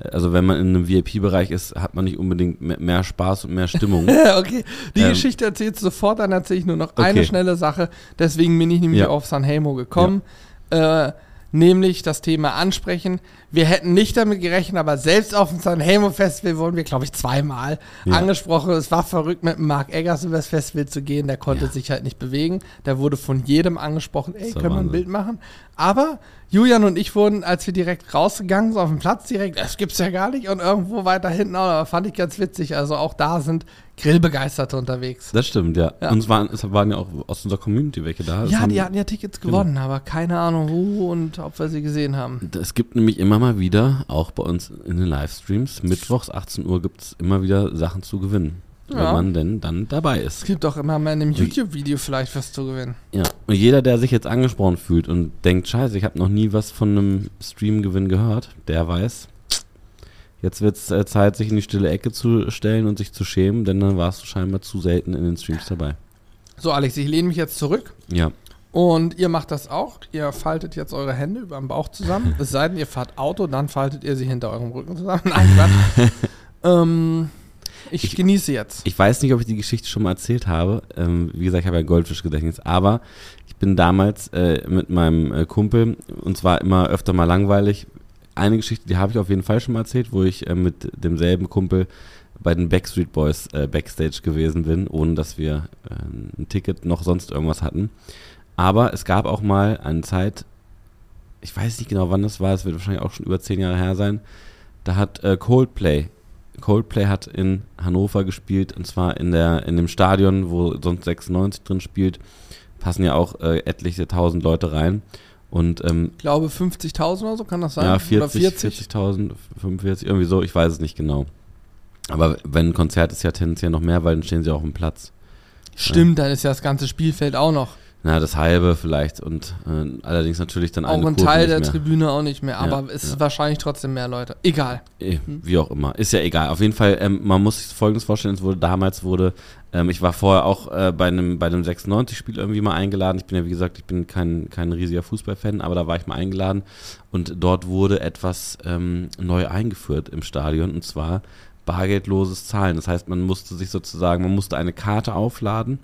also wenn man in einem VIP-Bereich ist, hat man nicht unbedingt mehr, Spaß und mehr Stimmung. okay, die Ähm. Geschichte erzählst du sofort, dann erzähle ich nur noch eine Okay. schnelle Sache. Deswegen bin ich nämlich Ja. auf Sanheimo gekommen. Äh, nämlich das Thema ansprechen. Wir hätten nicht damit gerechnet, aber selbst auf dem Sanheimo Festival wurden wir, glaube ich, zweimal Ja. angesprochen. Es war verrückt, mit Mark Eggers über das Festival zu gehen. Der konnte Ja. sich halt nicht bewegen. Der wurde von jedem angesprochen, ey, können wir ein. Bild machen? Aber Julian und ich wurden, als wir direkt rausgegangen sind auf dem Platz, direkt, das gibt's ja gar nicht. Und irgendwo weiter hinten, auch, aber fand ich ganz witzig. Also auch da sind Grillbegeisterte unterwegs. Das stimmt, ja. Ja. Und es waren, es waren ja auch aus unserer Community welche da. Das Ja, haben- die hatten ja Tickets gewonnen, aber keine Ahnung wo und ob wir sie gesehen haben. Es gibt nämlich immer mal wieder, auch bei uns in den Livestreams, mittwochs 18 Uhr gibt es immer wieder Sachen zu gewinnen. Wenn Ja. man denn dann dabei ist. Es gibt doch immer mal in einem YouTube-Video vielleicht was zu gewinnen. Ja. Und jeder, der sich jetzt angesprochen fühlt und denkt, scheiße, ich habe noch nie was von einem Streamgewinn gehört, der weiß, jetzt wird es äh, Zeit, sich in die stille Ecke zu stellen und sich zu schämen, denn dann warst du scheinbar zu selten in den Streams dabei. So, Alex, ich lehne mich jetzt zurück Ja. und ihr macht das auch. Ihr faltet jetzt eure Hände über dem Bauch zusammen. Es sei denn, ihr fahrt Auto, dann faltet ihr sie hinter eurem Rücken zusammen. Nein, ähm, ich, Ich- genieße jetzt. Ich weiß nicht, ob ich die Geschichte schon mal erzählt habe. Ähm, wie gesagt, ich habe ja Goldfischgedächtnis. Aber ich bin damals äh, mit meinem äh, Kumpel, und zwar immer öfter mal langweilig. Eine Geschichte, die habe ich auf jeden Fall schon mal erzählt, wo ich äh, mit demselben Kumpel bei den Backstreet Boys äh, Backstage gewesen bin, ohne dass wir äh, ein Ticket noch sonst irgendwas hatten. Aber es gab auch mal eine Zeit, ich weiß nicht genau wann das war, es wird wahrscheinlich auch schon über zehn Jahre her sein, da hat äh, Coldplay Coldplay hat in Hannover gespielt und zwar in der in dem Stadion, wo sonst 96 drin spielt, passen ja auch äh, etliche tausend Leute rein und ähm, Ich glaube 50.000 oder so, kann das sein? ja oder 40 40.000 45 irgendwie so, ich weiß es nicht genau. Aber wenn ein Konzert ist ja tendenziell noch mehr, weil dann stehen sie auch dem Platz. Stimmt, dann ist ja das ganze Spielfeld auch noch. Na, das halbe vielleicht und äh, allerdings natürlich dann Auch eine ein Kurve Teil der mehr. Tribüne auch nicht mehr, Ja, aber es ist ja. wahrscheinlich trotzdem mehr Leute. Egal. Eh, Wie auch immer. Ist ja egal. Auf jeden Fall, ähm, man muss sich folgendes vorstellen, es wurde damals wurde, ähm, ich war vorher auch äh, bei einem, bei einem 96-Spiel irgendwie mal eingeladen. Ich bin ja, wie gesagt, ich bin kein, kein riesiger Fußballfan, aber da war ich mal eingeladen und dort wurde etwas ähm, neu eingeführt im Stadion und zwar bargeldloses Zahlen. Das heißt, man musste sich sozusagen, man musste eine Karte aufladen.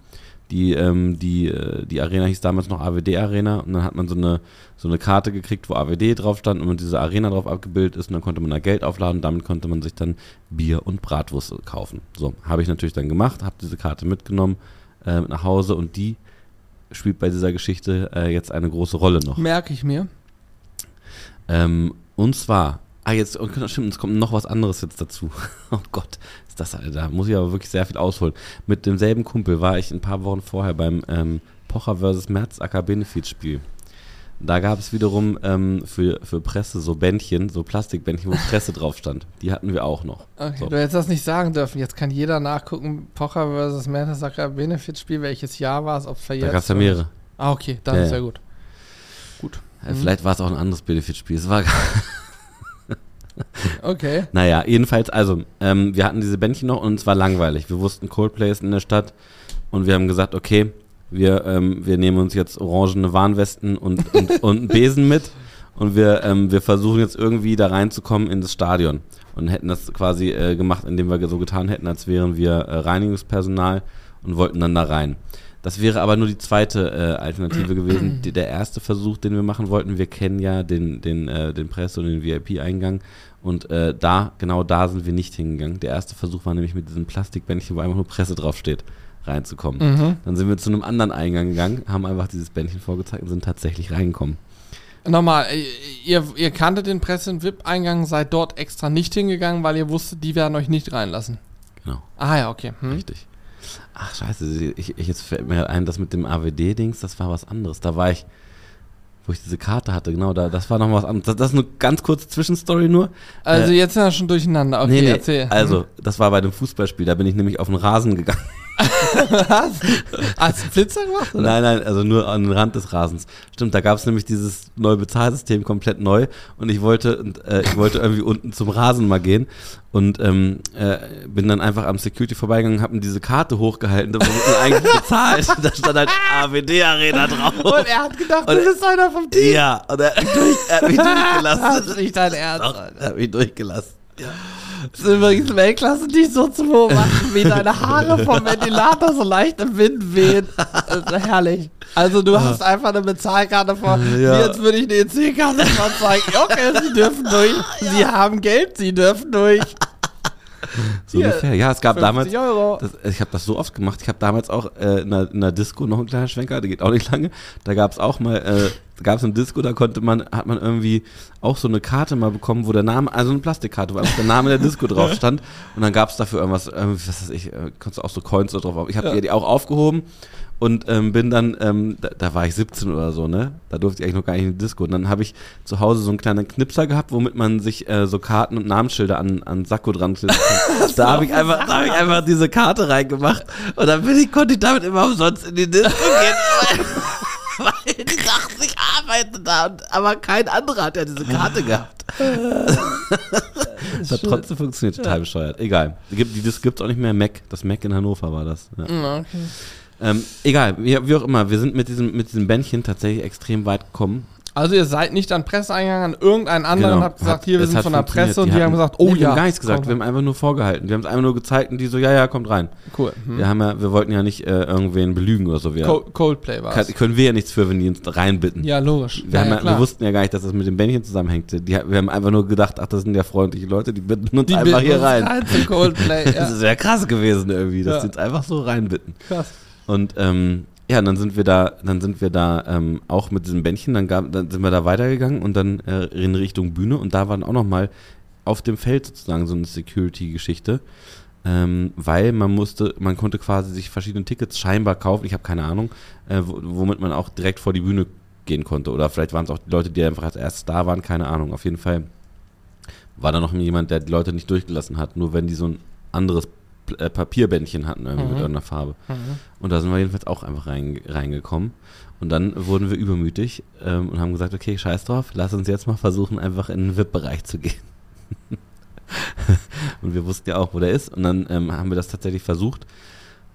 Die, ähm, die, äh, die Arena hieß damals noch AWD Arena und dann hat man so eine, so eine Karte gekriegt, wo AWD drauf stand und mit dieser Arena drauf abgebildet ist und dann konnte man da Geld aufladen und damit konnte man sich dann Bier und Bratwurst kaufen. So, habe ich natürlich dann gemacht, habe diese Karte mitgenommen äh, nach Hause und die spielt bei dieser Geschichte äh, jetzt eine große Rolle noch. Merke ich mir. Ähm, und zwar, ah, jetzt, und stimmt, es kommt noch was anderes jetzt dazu. oh Gott, ist das, da muss ich aber wirklich sehr viel ausholen. Mit demselben Kumpel war ich ein paar Wochen vorher beim ähm, Pocher vs. Merzacker Benefizspiel. Da gab es wiederum ähm, für, für Presse so Bändchen, so Plastikbändchen, wo Presse drauf stand. Die hatten wir auch noch. Okay, So. du hättest das nicht sagen dürfen. Jetzt kann jeder nachgucken, Pocher vs. Mertesacker Benefit-Spiel, welches Jahr war es, ob es Da verjährt gab es ja mehrere. Ah, okay, dann Ja, ist ja. gut. Gut. Äh, Mhm. Vielleicht war es auch ein anderes Benefizspiel. Es war Okay. Naja, jedenfalls, also, ähm, wir hatten diese Bändchen noch und es war langweilig. Wir wussten, Coldplay ist in der Stadt und wir haben gesagt, okay, wir, ähm, wir nehmen uns jetzt orangene Warnwesten und, und, und einen Besen mit und wir, ähm, wir versuchen jetzt irgendwie da reinzukommen in das Stadion und hätten das quasi äh, gemacht, indem wir so getan hätten, als wären wir äh, Reinigungspersonal und wollten dann da rein. Das wäre aber nur die zweite äh, Alternative gewesen. Die, der erste Versuch, den wir machen wollten, wir kennen ja den, den, äh, den Presse- und den VIP-Eingang. Und äh, da, genau da sind wir nicht hingegangen. Der erste Versuch war nämlich mit diesem Plastikbändchen, wo einfach nur Presse draufsteht, reinzukommen. Mhm. Dann sind wir zu einem anderen Eingang gegangen, haben einfach dieses Bändchen vorgezeigt und sind tatsächlich reingekommen. Nochmal, äh, ihr, ihr kanntet den Presse- und VIP-Eingang, seid dort extra nicht hingegangen, weil ihr wusstet, die werden euch nicht reinlassen. Genau, Ah ja, okay. Hm. richtig. Ach scheiße, ich, ich, jetzt fällt mir ein, das mit dem AWD-Dings, das war was anderes. Da war ich, wo ich diese Karte hatte, genau, da, das war noch was anderes. Das, das ist eine ganz kurze Zwischenstory nur. Also Äh, jetzt sind wir schon durcheinander. Okay, nee, nee, erzähl. also das war bei dem Fußballspiel, da bin ich nämlich auf den Rasen gegangen. Was? Hast du Flitzer gemacht? Oder? Nein, nein, also nur an den Rand des Rasens. Stimmt, da gab es nämlich dieses neue Bezahlsystem komplett neu und ich wollte, äh, ich wollte irgendwie unten zum Rasen mal gehen und ähm, äh, bin dann einfach am Security vorbeigegangen, habe mir diese Karte hochgehalten, da wurde eigentlich bezahlt. da stand halt AWD Arena drauf. Und er hat gedacht, Und- du bist einer vom Team. Ja, und er hat mich, durch, er hat mich Das durchgelassen. ist nicht dein Ernst. Doch, er hat mich durchgelassen. Das ist übrigens Weltklasse, dich so zu beobachten, wie deine Haare vom Ventilator so leicht im Wind wehen. Das ist herrlich. Also du hast einfach eine Bezahlkarte vor, Ja. jetzt würde ich eine EC-Karte vorzeigen. Okay, sie dürfen durch. Sie haben Geld, sie dürfen durch. So Hier, ungefähr. Ja, es gab 50 damals. Das, ich habe das so oft gemacht. Ich habe damals auch äh, in, einer, in einer Disco noch einen kleinen Schwenker, der geht auch nicht lange. Da gab es auch mal, äh, da gab es eine Disco, da konnte man, hat man irgendwie auch so eine Karte mal bekommen, wo der Name, also eine Plastikkarte, wo einfach der Name der Disco drauf stand. Und dann gab es dafür irgendwas, irgendwie, was weiß ich, äh, konntest du auch so Coins da drauf. auf- Ich habe Ja. die auch aufgehoben und ähm, bin dann, ähm, da, da war ich 17 oder so, ne? Da durfte ich eigentlich noch gar nicht in die Disco. Und dann habe ich zu Hause so einen kleinen Knipser gehabt, womit man sich äh, so Karten und Namensschilder an, an Sakko dran kann. da habe ich einfach, da habe ich einfach diese Karte reingemacht und dann bin ich, konnte ich damit immer umsonst in die Disco gehen. Weil, weil die dachten, ich arbeite da, und, aber kein anderer hat ja diese Karte gehabt. Das hat trotzdem funktioniert, total bescheuert. Egal. Die, die Disco gibt es auch nicht mehr. Mac, das Mac in Hannover war das. Ja, okay. Ähm, egal, wie, wie auch immer, wir sind mit diesem, mit diesem Bändchen tatsächlich extrem weit gekommen. Also ihr seid nicht an Presseeingang, an irgendeinen anderen, Genau. habt gesagt, Hat- hier, wir es sind von der. Presse und die, hatten- haben gesagt, Nee, oh wir ja. haben gar nichts gesagt, komm. wir haben einfach nur vorgehalten. Wir haben es einfach nur gezeigt und die so, ja, ja, kommt rein. Cool. Hm. Wir, haben ja, wir wollten ja nicht äh, irgendwen belügen oder so. Wir, Co Coldplay war kann, können wir ja nichts für, wenn die uns reinbitten. Ja, logisch. Wir, haben ja, wir klar. wussten ja gar nicht, dass das mit dem Bändchen zusammenhängt. Die, wir haben einfach nur gedacht, ach, das sind ja freundliche Leute, die bitten uns die einfach bitten hier rein. zu Coldplay. Das Ja. ist ja krass gewesen irgendwie, dass Ja. die uns einfach so reinbitten. Krass. Und ähm, ja, dann sind wir da, dann sind wir da ähm, auch mit diesem Bändchen, dann, gab, dann sind wir da weitergegangen und dann äh, in Richtung Bühne und da waren auch noch mal auf dem Feld sozusagen so eine Security-Geschichte, ähm, weil man musste, man konnte quasi sich verschiedene Tickets scheinbar kaufen, ich habe keine Ahnung, äh, wo- womit man auch direkt vor die Bühne gehen konnte. Oder vielleicht waren es auch die Leute, die einfach als erstes da waren, keine Ahnung. Auf jeden Fall war da noch jemand, der die Leute nicht durchgelassen hat, nur wenn die so ein anderes äh, Papierbändchen hatten irgendwie Mhm. mit irgendeiner Farbe. Mhm. Und da sind wir jedenfalls auch einfach rein, reingekommen. Und dann wurden wir übermütig ähm, und haben gesagt, okay, scheiß drauf, lass uns jetzt mal versuchen, einfach in den VIP-Bereich zu gehen. und wir wussten ja auch, wo der ist. Und dann ähm, haben wir das tatsächlich versucht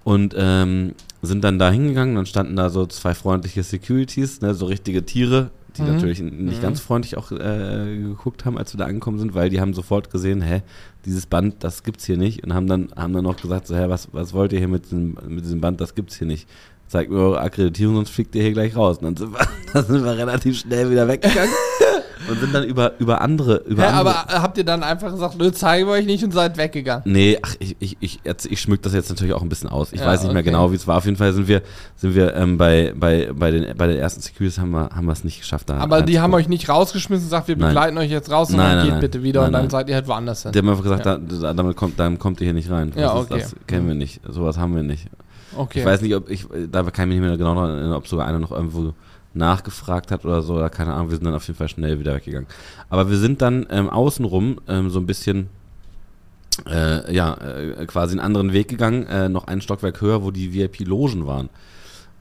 und ähm, sind dann da hingegangen. Dann standen da so zwei freundliche Securities, ne, so richtige Tiere, die Mhm. natürlich nicht Mhm. ganz freundlich auch äh, geguckt haben, als wir da angekommen sind, weil die haben sofort gesehen, hä, dieses Band, das gibt's hier nicht. Und haben dann, haben dann noch gesagt, so, hä, was, was wollt ihr hier mit diesem, mit diesem Band, das gibt's hier nicht. Zeigt mir eure Akkreditierung, sonst fliegt ihr hier gleich raus. Und dann sind wir, dann sind wir relativ schnell wieder weggegangen und sind dann über, über andere, über Ja, andere. aber äh, habt ihr dann einfach gesagt, nö, zeigen wir euch nicht und seid weggegangen? Nee, ach, ich, ich, ich, jetzt- ich schmück das jetzt natürlich auch ein bisschen aus. Ich Ja, weiß nicht mehr okay. genau, wie es war. Auf jeden Fall sind wir, sind wir ähm, bei, bei, bei, den, bei den ersten Securities haben wir, haben wir es nicht geschafft. Da Aber die haben euch nicht rausgeschmissen und gesagt, wir Nein. begleiten euch jetzt raus und Nein, dann nein, geht nein. bitte wieder Nein, und dann nein. seid ihr halt woanders hin. Die haben einfach gesagt, Ja. da, da, damit, kommt, damit kommt ihr hier nicht rein. Ja, ist- okay. Das kennen wir nicht. Sowas haben wir nicht. Okay. Ich weiß nicht, ob ich, da kann ich mich nicht mehr genau erinnern, ob sogar einer noch irgendwo nachgefragt hat oder so, oder keine Ahnung, wir sind dann auf jeden Fall schnell wieder weggegangen. Aber wir sind dann ähm, außenrum ähm, so ein bisschen, äh, ja, äh, quasi einen anderen Weg gegangen, äh, noch ein Stockwerk höher, wo die VIP-Logen waren.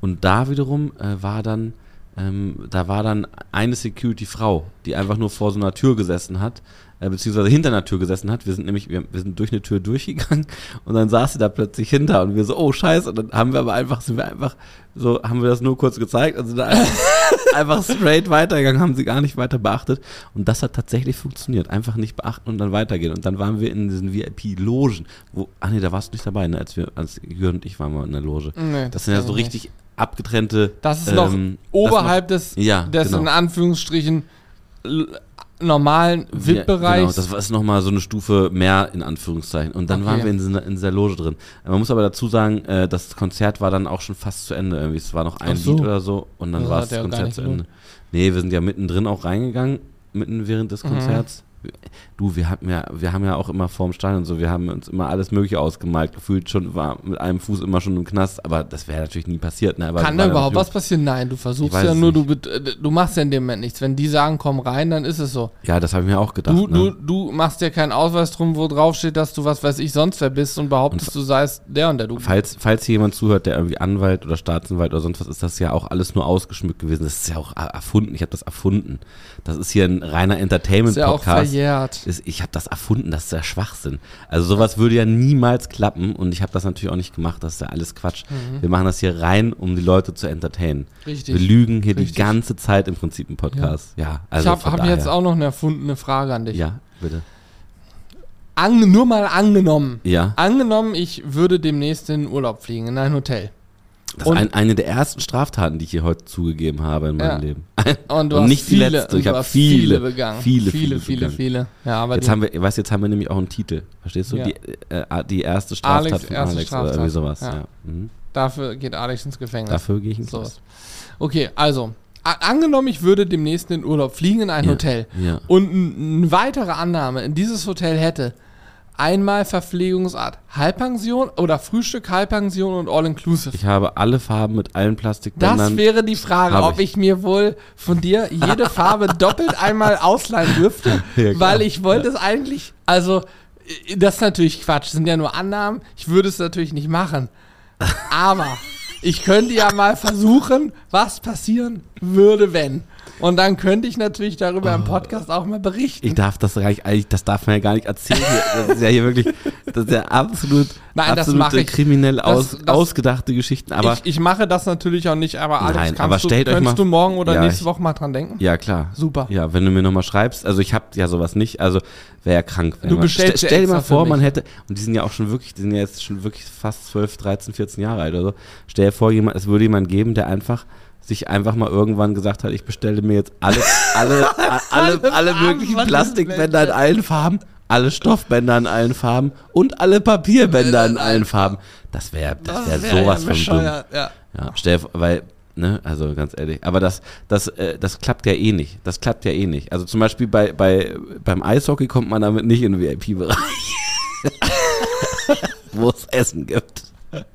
Und da wiederum äh, war dann, ähm, da war dann eine Security-Frau, die einfach nur vor so einer Tür gesessen hat, äh, beziehungsweise hinter einer Tür gesessen hat. Wir sind nämlich, wir, wir sind durch eine Tür durchgegangen und dann saß sie da plötzlich hinter und wir so, oh scheiße, und dann haben wir aber einfach, sind wir einfach, so haben wir das nur kurz gezeigt und sind da einfach, einfach straight weitergegangen, haben sie gar nicht weiter beachtet. Und das hat tatsächlich funktioniert. Einfach nicht beachten und dann weitergehen. Und dann waren wir in diesen VIP-Logen, wo, ah nee, da warst du nicht dabei, ne, als wir, als Jürgen und ich waren mal in der Loge. Nee, Das sind ja so nicht. richtig abgetrennte. Das ist noch ähm, oberhalb des, das noch, ja, des genau. in Anführungsstrichen normalen Ja, VIP-Bereichs. Genau, das war- nochmal so eine Stufe mehr in Anführungszeichen. Und dann Okay. waren wir in in dieser Loge drin. Man muss aber dazu sagen, äh, das Konzert war dann auch schon fast zu Ende irgendwie. Es war noch ein so. Lied oder so und dann Das war das ja Konzert zu Ende. Nee, wir sind ja mittendrin auch reingegangen, mitten während des Mhm. Du, wir haben ja, wir haben ja auch immer vorm Stadion und so, wir haben uns immer alles Mögliche ausgemalt, gefühlt schon, war mit einem Fuß immer schon im Knast, aber das wäre natürlich nie passiert. Ne? Kann da überhaupt was passieren? Nein, du versuchst ja nur, du, äh, du machst ja in dem Moment nichts. Wenn die sagen, komm rein, dann ist es so. Ja, das habe ich mir auch gedacht. Du, ne? du, du machst dir keinen Ausweis drum, wo drauf steht, dass du was weiß ich sonst wer bist und behauptest, du seist der und der. Du Falls, falls hier jemand zuhört, der irgendwie Anwalt oder Staatsanwalt oder sonst was ist, das ja auch alles nur ausgeschmückt gewesen. Das ist ja auch er- erfunden. Ich habe das erfunden. Das ist hier ein reiner ist ja auch Entertainment-Podcast. verjährt. ist, ich habe das erfunden, das ist ja Schwachsinn. Also sowas würde ja niemals klappen und ich habe das natürlich auch nicht gemacht, das ist ja alles Quatsch. Wir machen das hier rein, um die Leute zu entertainen. Mhm. Richtig. Wir lügen hier Richtig. die ganze Zeit im Prinzip im Podcast. Ja, also ich habe hab jetzt auch noch eine erfundene Frage an dich. Ja, bitte. An, nur mal angenommen. Ja, Angenommen, ich würde demnächst in den Urlaub fliegen, in ein Hotel. Das ist ein, eine der ersten Straftaten, die ich hier heute zugegeben habe in meinem Ja. Leben. Und du Und hast nicht die viele, letzte, und ich du hab hast viele, begangen. viele, viele, viele viele, viele. Ja, Jetzt haben wir, weißt, jetzt haben wir nämlich auch einen Titel. Verstehst du? Ja. Die, äh, die erste Straftat Alex, von Alex oder Straftat. irgendwie sowas. Ja. Mhm. dafür geht Alex ins Gefängnis. Dafür gehe ich in So. Knast. Okay, also, angenommen, ich würde demnächst in den Urlaub fliegen in ein Ja. Hotel Ja. und eine weitere Annahme in dieses Hotel hätte einmal Verpflegungsart Halbpension oder Frühstück, Halbpension und All-Inclusive. Ich habe alle Farben mit allen Das Plastikbändern. wäre die Frage, ob ich. ich mir wohl von dir jede Farbe doppelt einmal ausleihen dürfte, Ja, weil ich wollte es eigentlich, also äh, das ist natürlich Quatsch, das sind ja nur Annahmen, ich würde es natürlich nicht machen, aber ich könnte ja mal versuchen, was passieren würde, wenn. Und dann könnte ich natürlich darüber im Podcast auch mal berichten. Ich darf das gar nicht, eigentlich, das darf man ja gar nicht erzählen. Das ist ja hier wirklich, das ist ja absolut, Nein, das absolute kriminell aus, das- ausgedachte Geschichten. Aber ich, ich mache das natürlich auch nicht, aber Alex, Nein, aber du, stellt euch könntest mal- du morgen oder Ja, nächste Woche mal dran denken? ja, klar. Super. Ja, wenn du mir nochmal schreibst, also ich habe ja sowas nicht, also wäre ja krank. wenn Du bestellst stell, dir mal vor, man hätte, und die sind ja auch schon wirklich, die sind ja jetzt schon wirklich fast 12, 13, 14 Jahre alt oder so. Stell dir vor, jemand, es würde jemand geben, der einfach sich einfach mal irgendwann gesagt hat, ich bestelle mir jetzt alle, alle, alle, Alle alle möglichen Plastikbänder in allen Farben, alle Stoffbänder in allen Farben und alle Papierbänder in allen Farben. Das wäre, das wäre wär sowas von dumm. Ja. Ja, stell weil, ne, also ganz ehrlich, aber das, das, äh, das klappt ja eh nicht. Das klappt ja eh nicht. Also zum Beispiel bei, bei, beim Eishockey kommt man damit nicht in den VIP-Bereich. Wo es Essen gibt.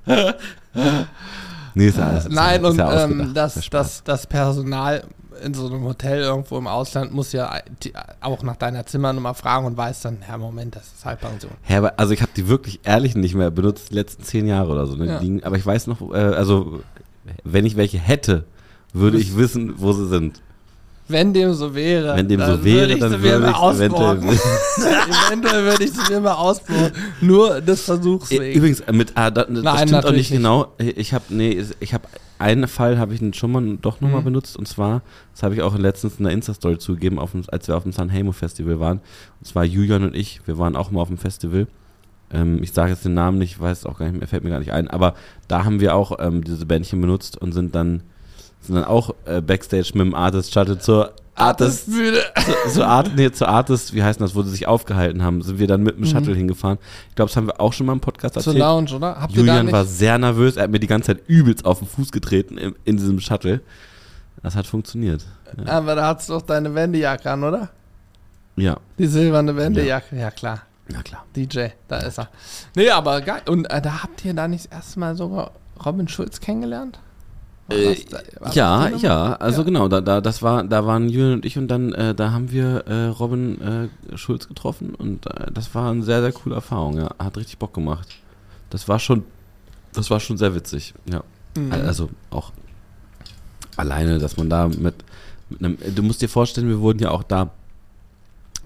nee, ist ja alles. ist Nein, ja, und ja ähm, das, ja das, das Personal in so einem Hotel irgendwo im Ausland muss ja die- auch nach deiner Zimmernummer fragen und weiß dann, ja, Moment, das ist Halbpension. Aber, also ich habe die wirklich ehrlich nicht mehr benutzt, die letzten zehn Jahre oder so. Ne? Ja. Liegen, aber ich weiß noch, äh, also wenn ich welche hätte, würde ich wissen, wo sie sind. Wenn dem so wäre, Wenn dem dann so wäre, würde ich dann würde ich ausborgen. eventuell. eventuell würde ich sie mir mal ausborgen. Nur des Versuchs wegen. Übrigens, äh, mit, ah, das, das Nein, stimmt auch natürlich nicht genau. Ich habe, nee, ich habe einen Fall habe ich ihn schon mal doch nochmal Mhm. benutzt und zwar, das habe ich auch letztens in der Insta-Story zugegeben, auf dem, als wir auf dem San Hemo Festival waren. Und zwar Julian und ich, wir waren auch mal auf dem Festival. Ähm, ich sage jetzt den Namen nicht, weiß auch gar nicht mehr, fällt mir gar nicht ein, aber da haben wir auch ähm, diese Bändchen benutzt und sind dann, sind dann auch äh, Backstage mit dem Artist Shuttle zur Artist Müde. zu, zu, Art, nee, zu Artist, wie heißt das, wo sie sich aufgehalten haben, sind wir dann mit dem Mhm. Shuttle hingefahren. Ich glaube, das haben wir auch schon mal im Podcast Zur erzählt. Lounge, oder? Habt Julian war sehr nervös, er hat mir die ganze Zeit übelst auf den Fuß getreten in, in diesem Shuttle. Das hat funktioniert. Ja. Aber da hast du doch deine Wendejacke an, oder? ja. Die silberne Wendejacke. Ja, klar. Na klar. DJ, da ist er. Nee, aber geil. Und äh, da habt ihr da nicht das erste Mal sogar Robin Schulz kennengelernt? Äh, ja, ja, also Ja. genau, da, da, das war, da waren Julian und ich und dann, äh, da haben wir äh, Robin äh, Schulz getroffen und äh, das war eine sehr, sehr coole Erfahrung, ja. Hat richtig Bock gemacht. Das war schon, das war schon sehr witzig, ja. Mhm. Also auch alleine, dass man da mit, mit einem, du musst dir vorstellen, wir wurden ja auch da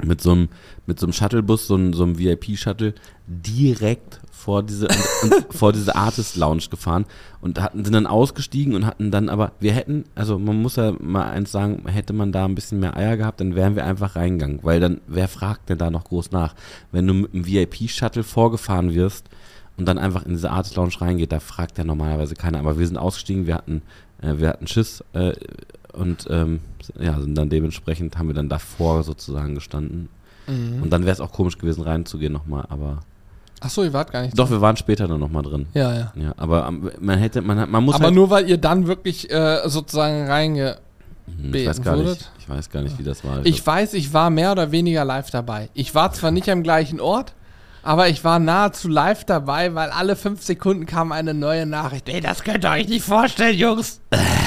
mit so einem, mit so einem Shuttlebus, so einem, so einem VIP-Shuttle, direkt vor diese, vor diese Artist Lounge gefahren und hatten, sind dann ausgestiegen und hatten dann aber, wir hätten, also man muss ja mal eins sagen, hätte man da ein bisschen mehr Eier gehabt, dann wären wir einfach reingegangen, weil dann, wer fragt denn da noch groß nach? Wenn du mit einem VIP-Shuttle vorgefahren wirst und dann einfach in diese Artist Lounge reingeht, da fragt ja normalerweise keiner, aber wir sind ausgestiegen, wir hatten, äh, wir hatten Schiss, äh, und ähm, ja, sind dann dementsprechend haben wir dann davor sozusagen gestanden. Mhm. Und dann wäre es auch komisch gewesen, reinzugehen nochmal, aber. Achso, ihr wart gar nicht Doch, wir waren später dann nochmal drin. Ja, ja. Ja, aber man hätte, man, hat- man muss Aber halt, nur weil ihr dann wirklich äh, sozusagen reinge Hm, Ich weiß gar wurdet? nicht, ich weiß gar nicht, wie das war. Ich weiß, ich war mehr oder weniger live dabei. Ich war zwar nicht am gleichen Ort, aber ich war nahezu live dabei, weil alle fünf Sekunden kam eine neue Nachricht. Ey, das könnt ihr euch nicht vorstellen, Jungs.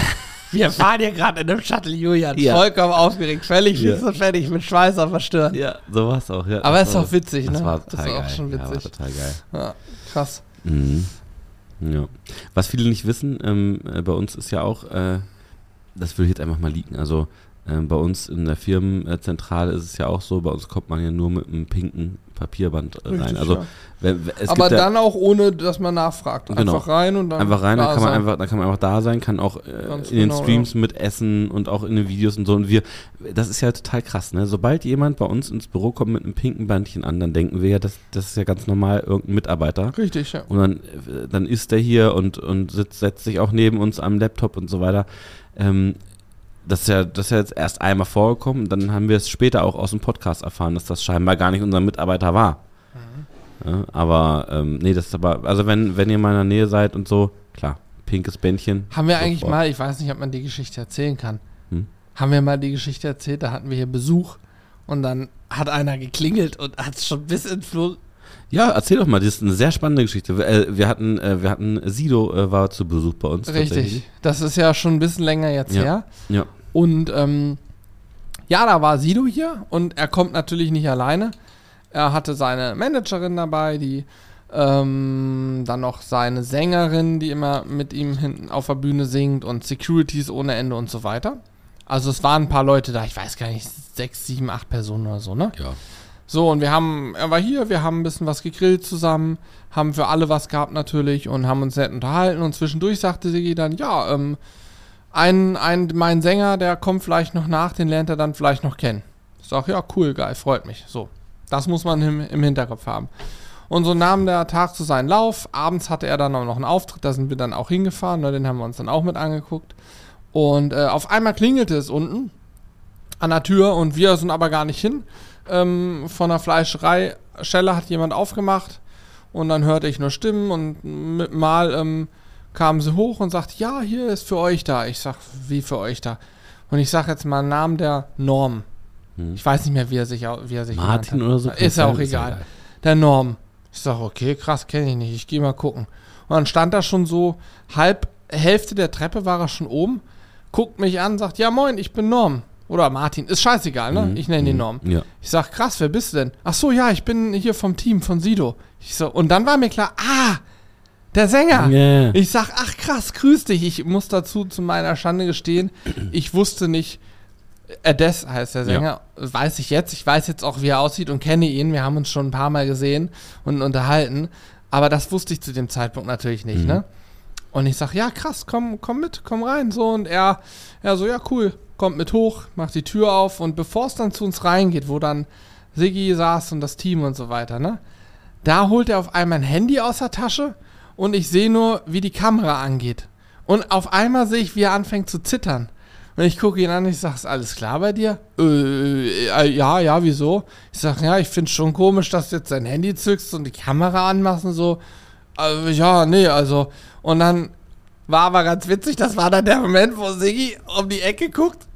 Wir fahren hier gerade in einem Shuttle, Julian. Ja. Vollkommen aufgeregt, völlig Ja. und fertig, mit Schweiß auf der Stirn. ja, so war es auch, ja. Aber Das ist war- auch witzig, das ne? War Das total ist auch geil. schon Ja, war witzig. total geil. Ja, krass. Mhm. Ja. Was viele nicht wissen, ähm, äh, bei uns ist ja auch, äh, das will ich jetzt einfach mal liegen. Also ähm, bei uns in der Firmenzentrale ist es ja auch so, bei uns kommt man ja nur mit einem pinken Papierband äh, rein. Richtig, Also ja. wenn, wenn- es Aber gibt ja, dann auch ohne, dass man nachfragt. Genau. Einfach rein und dann. Einfach rein, dann da kann man sein. einfach, dann kann man einfach da sein, kann auch äh, in den genau, Streams mit essen und auch in den Videos und so. Und wir, das ist ja total krass, ne? Sobald jemand bei uns ins Büro kommt mit einem pinken Bandchen an, dann denken wir ja, das, das ist ja ganz normal irgendein Mitarbeiter. Richtig, ja. Und dann, äh, dann ist der hier und, und sitzt, setzt sich auch neben uns am Laptop und so weiter. Ähm, das ist, ja, das ist ja jetzt erst einmal vorgekommen. Dann haben wir es später auch aus dem Podcast erfahren, dass das scheinbar gar nicht unser Mitarbeiter war. Ja, aber, ähm, nee, das ist aber, also wenn, wenn ihr in meiner Nähe seid und so, klar, pinkes Bändchen. Haben wir eigentlich sofort. mal, ich weiß nicht, ob man die Geschichte erzählen kann. Hm? Haben wir mal die Geschichte erzählt, da hatten wir hier Besuch und dann hat einer geklingelt und hat es schon bis ins Flur. Ja, erzähl doch mal, das ist eine sehr spannende Geschichte. Wir, äh, hatten, äh, wir hatten, Sido äh, war zu Besuch bei uns. Richtig. Das ist ja schon ein bisschen länger jetzt Ja. her. Ja. Und ähm, ja, da war Sido hier und er kommt natürlich nicht alleine. Er hatte seine Managerin dabei, die ähm, dann noch seine Sängerin, die immer mit ihm hinten auf der Bühne singt und Securities ohne Ende und so weiter. Also es waren ein paar Leute da, ich weiß gar nicht, sechs, sieben, acht Personen oder so, ne? Ja. So, und wir haben, er war hier, wir haben ein bisschen was gegrillt zusammen, haben für alle was gehabt natürlich und haben uns nett unterhalten und zwischendurch sagte Sigi dann, ja, ähm, ein, ein, mein Sänger, der kommt vielleicht noch nach, den lernt er dann vielleicht noch kennen. Ich sag, ja, cool, geil, freut mich. So, das muss man im, im Hinterkopf haben. Und so nahm der Tag zu seinen Lauf. Abends hatte er dann auch noch einen Auftritt, da sind wir dann auch hingefahren, ne, den haben wir uns dann auch mit angeguckt. Und äh, auf einmal klingelte es unten an der Tür und wir sind aber gar nicht hin. Ähm, von der Fleischerei Schelle hat jemand aufgemacht und dann hörte ich nur Stimmen und mit mal ähm, kamen sie hoch und sagte, ja, hier ist für euch da. Ich sag, wie für euch da? Und ich sag jetzt mal einen Namen der Norm. Hm. Ich weiß nicht mehr, wie er sich, wie er sich Martin oder so. Ist ja auch egal. Der Norm. Ich sag, okay, krass, kenne ich nicht. Ich gehe mal gucken. Und dann stand er schon so, halb, Hälfte der Treppe war er schon oben, guckt mich an, sagt, ja moin, ich bin Norm. Oder Martin, ist scheißegal, ne? Mhm, Ich nenne ihn mhm, Norm. Ja. Ich sag, krass, wer bist du denn? Ach so, ja, ich bin hier vom Team von Sido. Ich so, und dann war mir klar, ah, der Sänger. Ja. Ich sag, ach krass, grüß dich. Ich muss dazu zu meiner Schande gestehen, ich wusste nicht, Ades heißt der Sänger, weiß ich jetzt. Ich weiß jetzt auch, wie er aussieht und kenne ihn. Wir haben uns schon ein paar Mal gesehen und unterhalten. Aber das wusste ich zu dem Zeitpunkt natürlich nicht, Mhm. ne? Und ich sag, ja krass, komm, komm mit, komm rein. So, und er, er so, ja cool, kommt mit hoch, macht die Tür auf und bevor es dann zu uns reingeht, wo dann Siggi saß und das Team und so weiter, ne? Da holt er auf einmal ein Handy aus der Tasche und ich sehe nur, wie die Kamera angeht. Und auf einmal sehe ich, wie er anfängt zu zittern. Und ich gucke ihn an ich sage, ist alles klar bei dir? Äh, äh, ja, ja, wieso? Ich sage, ja, ich finde schon komisch, dass du jetzt dein Handy zückst und die Kamera anmachst und so. Äh, ja, nee, also. Und dann war aber ganz witzig, das war dann der Moment, wo Siggi um die Ecke guckt.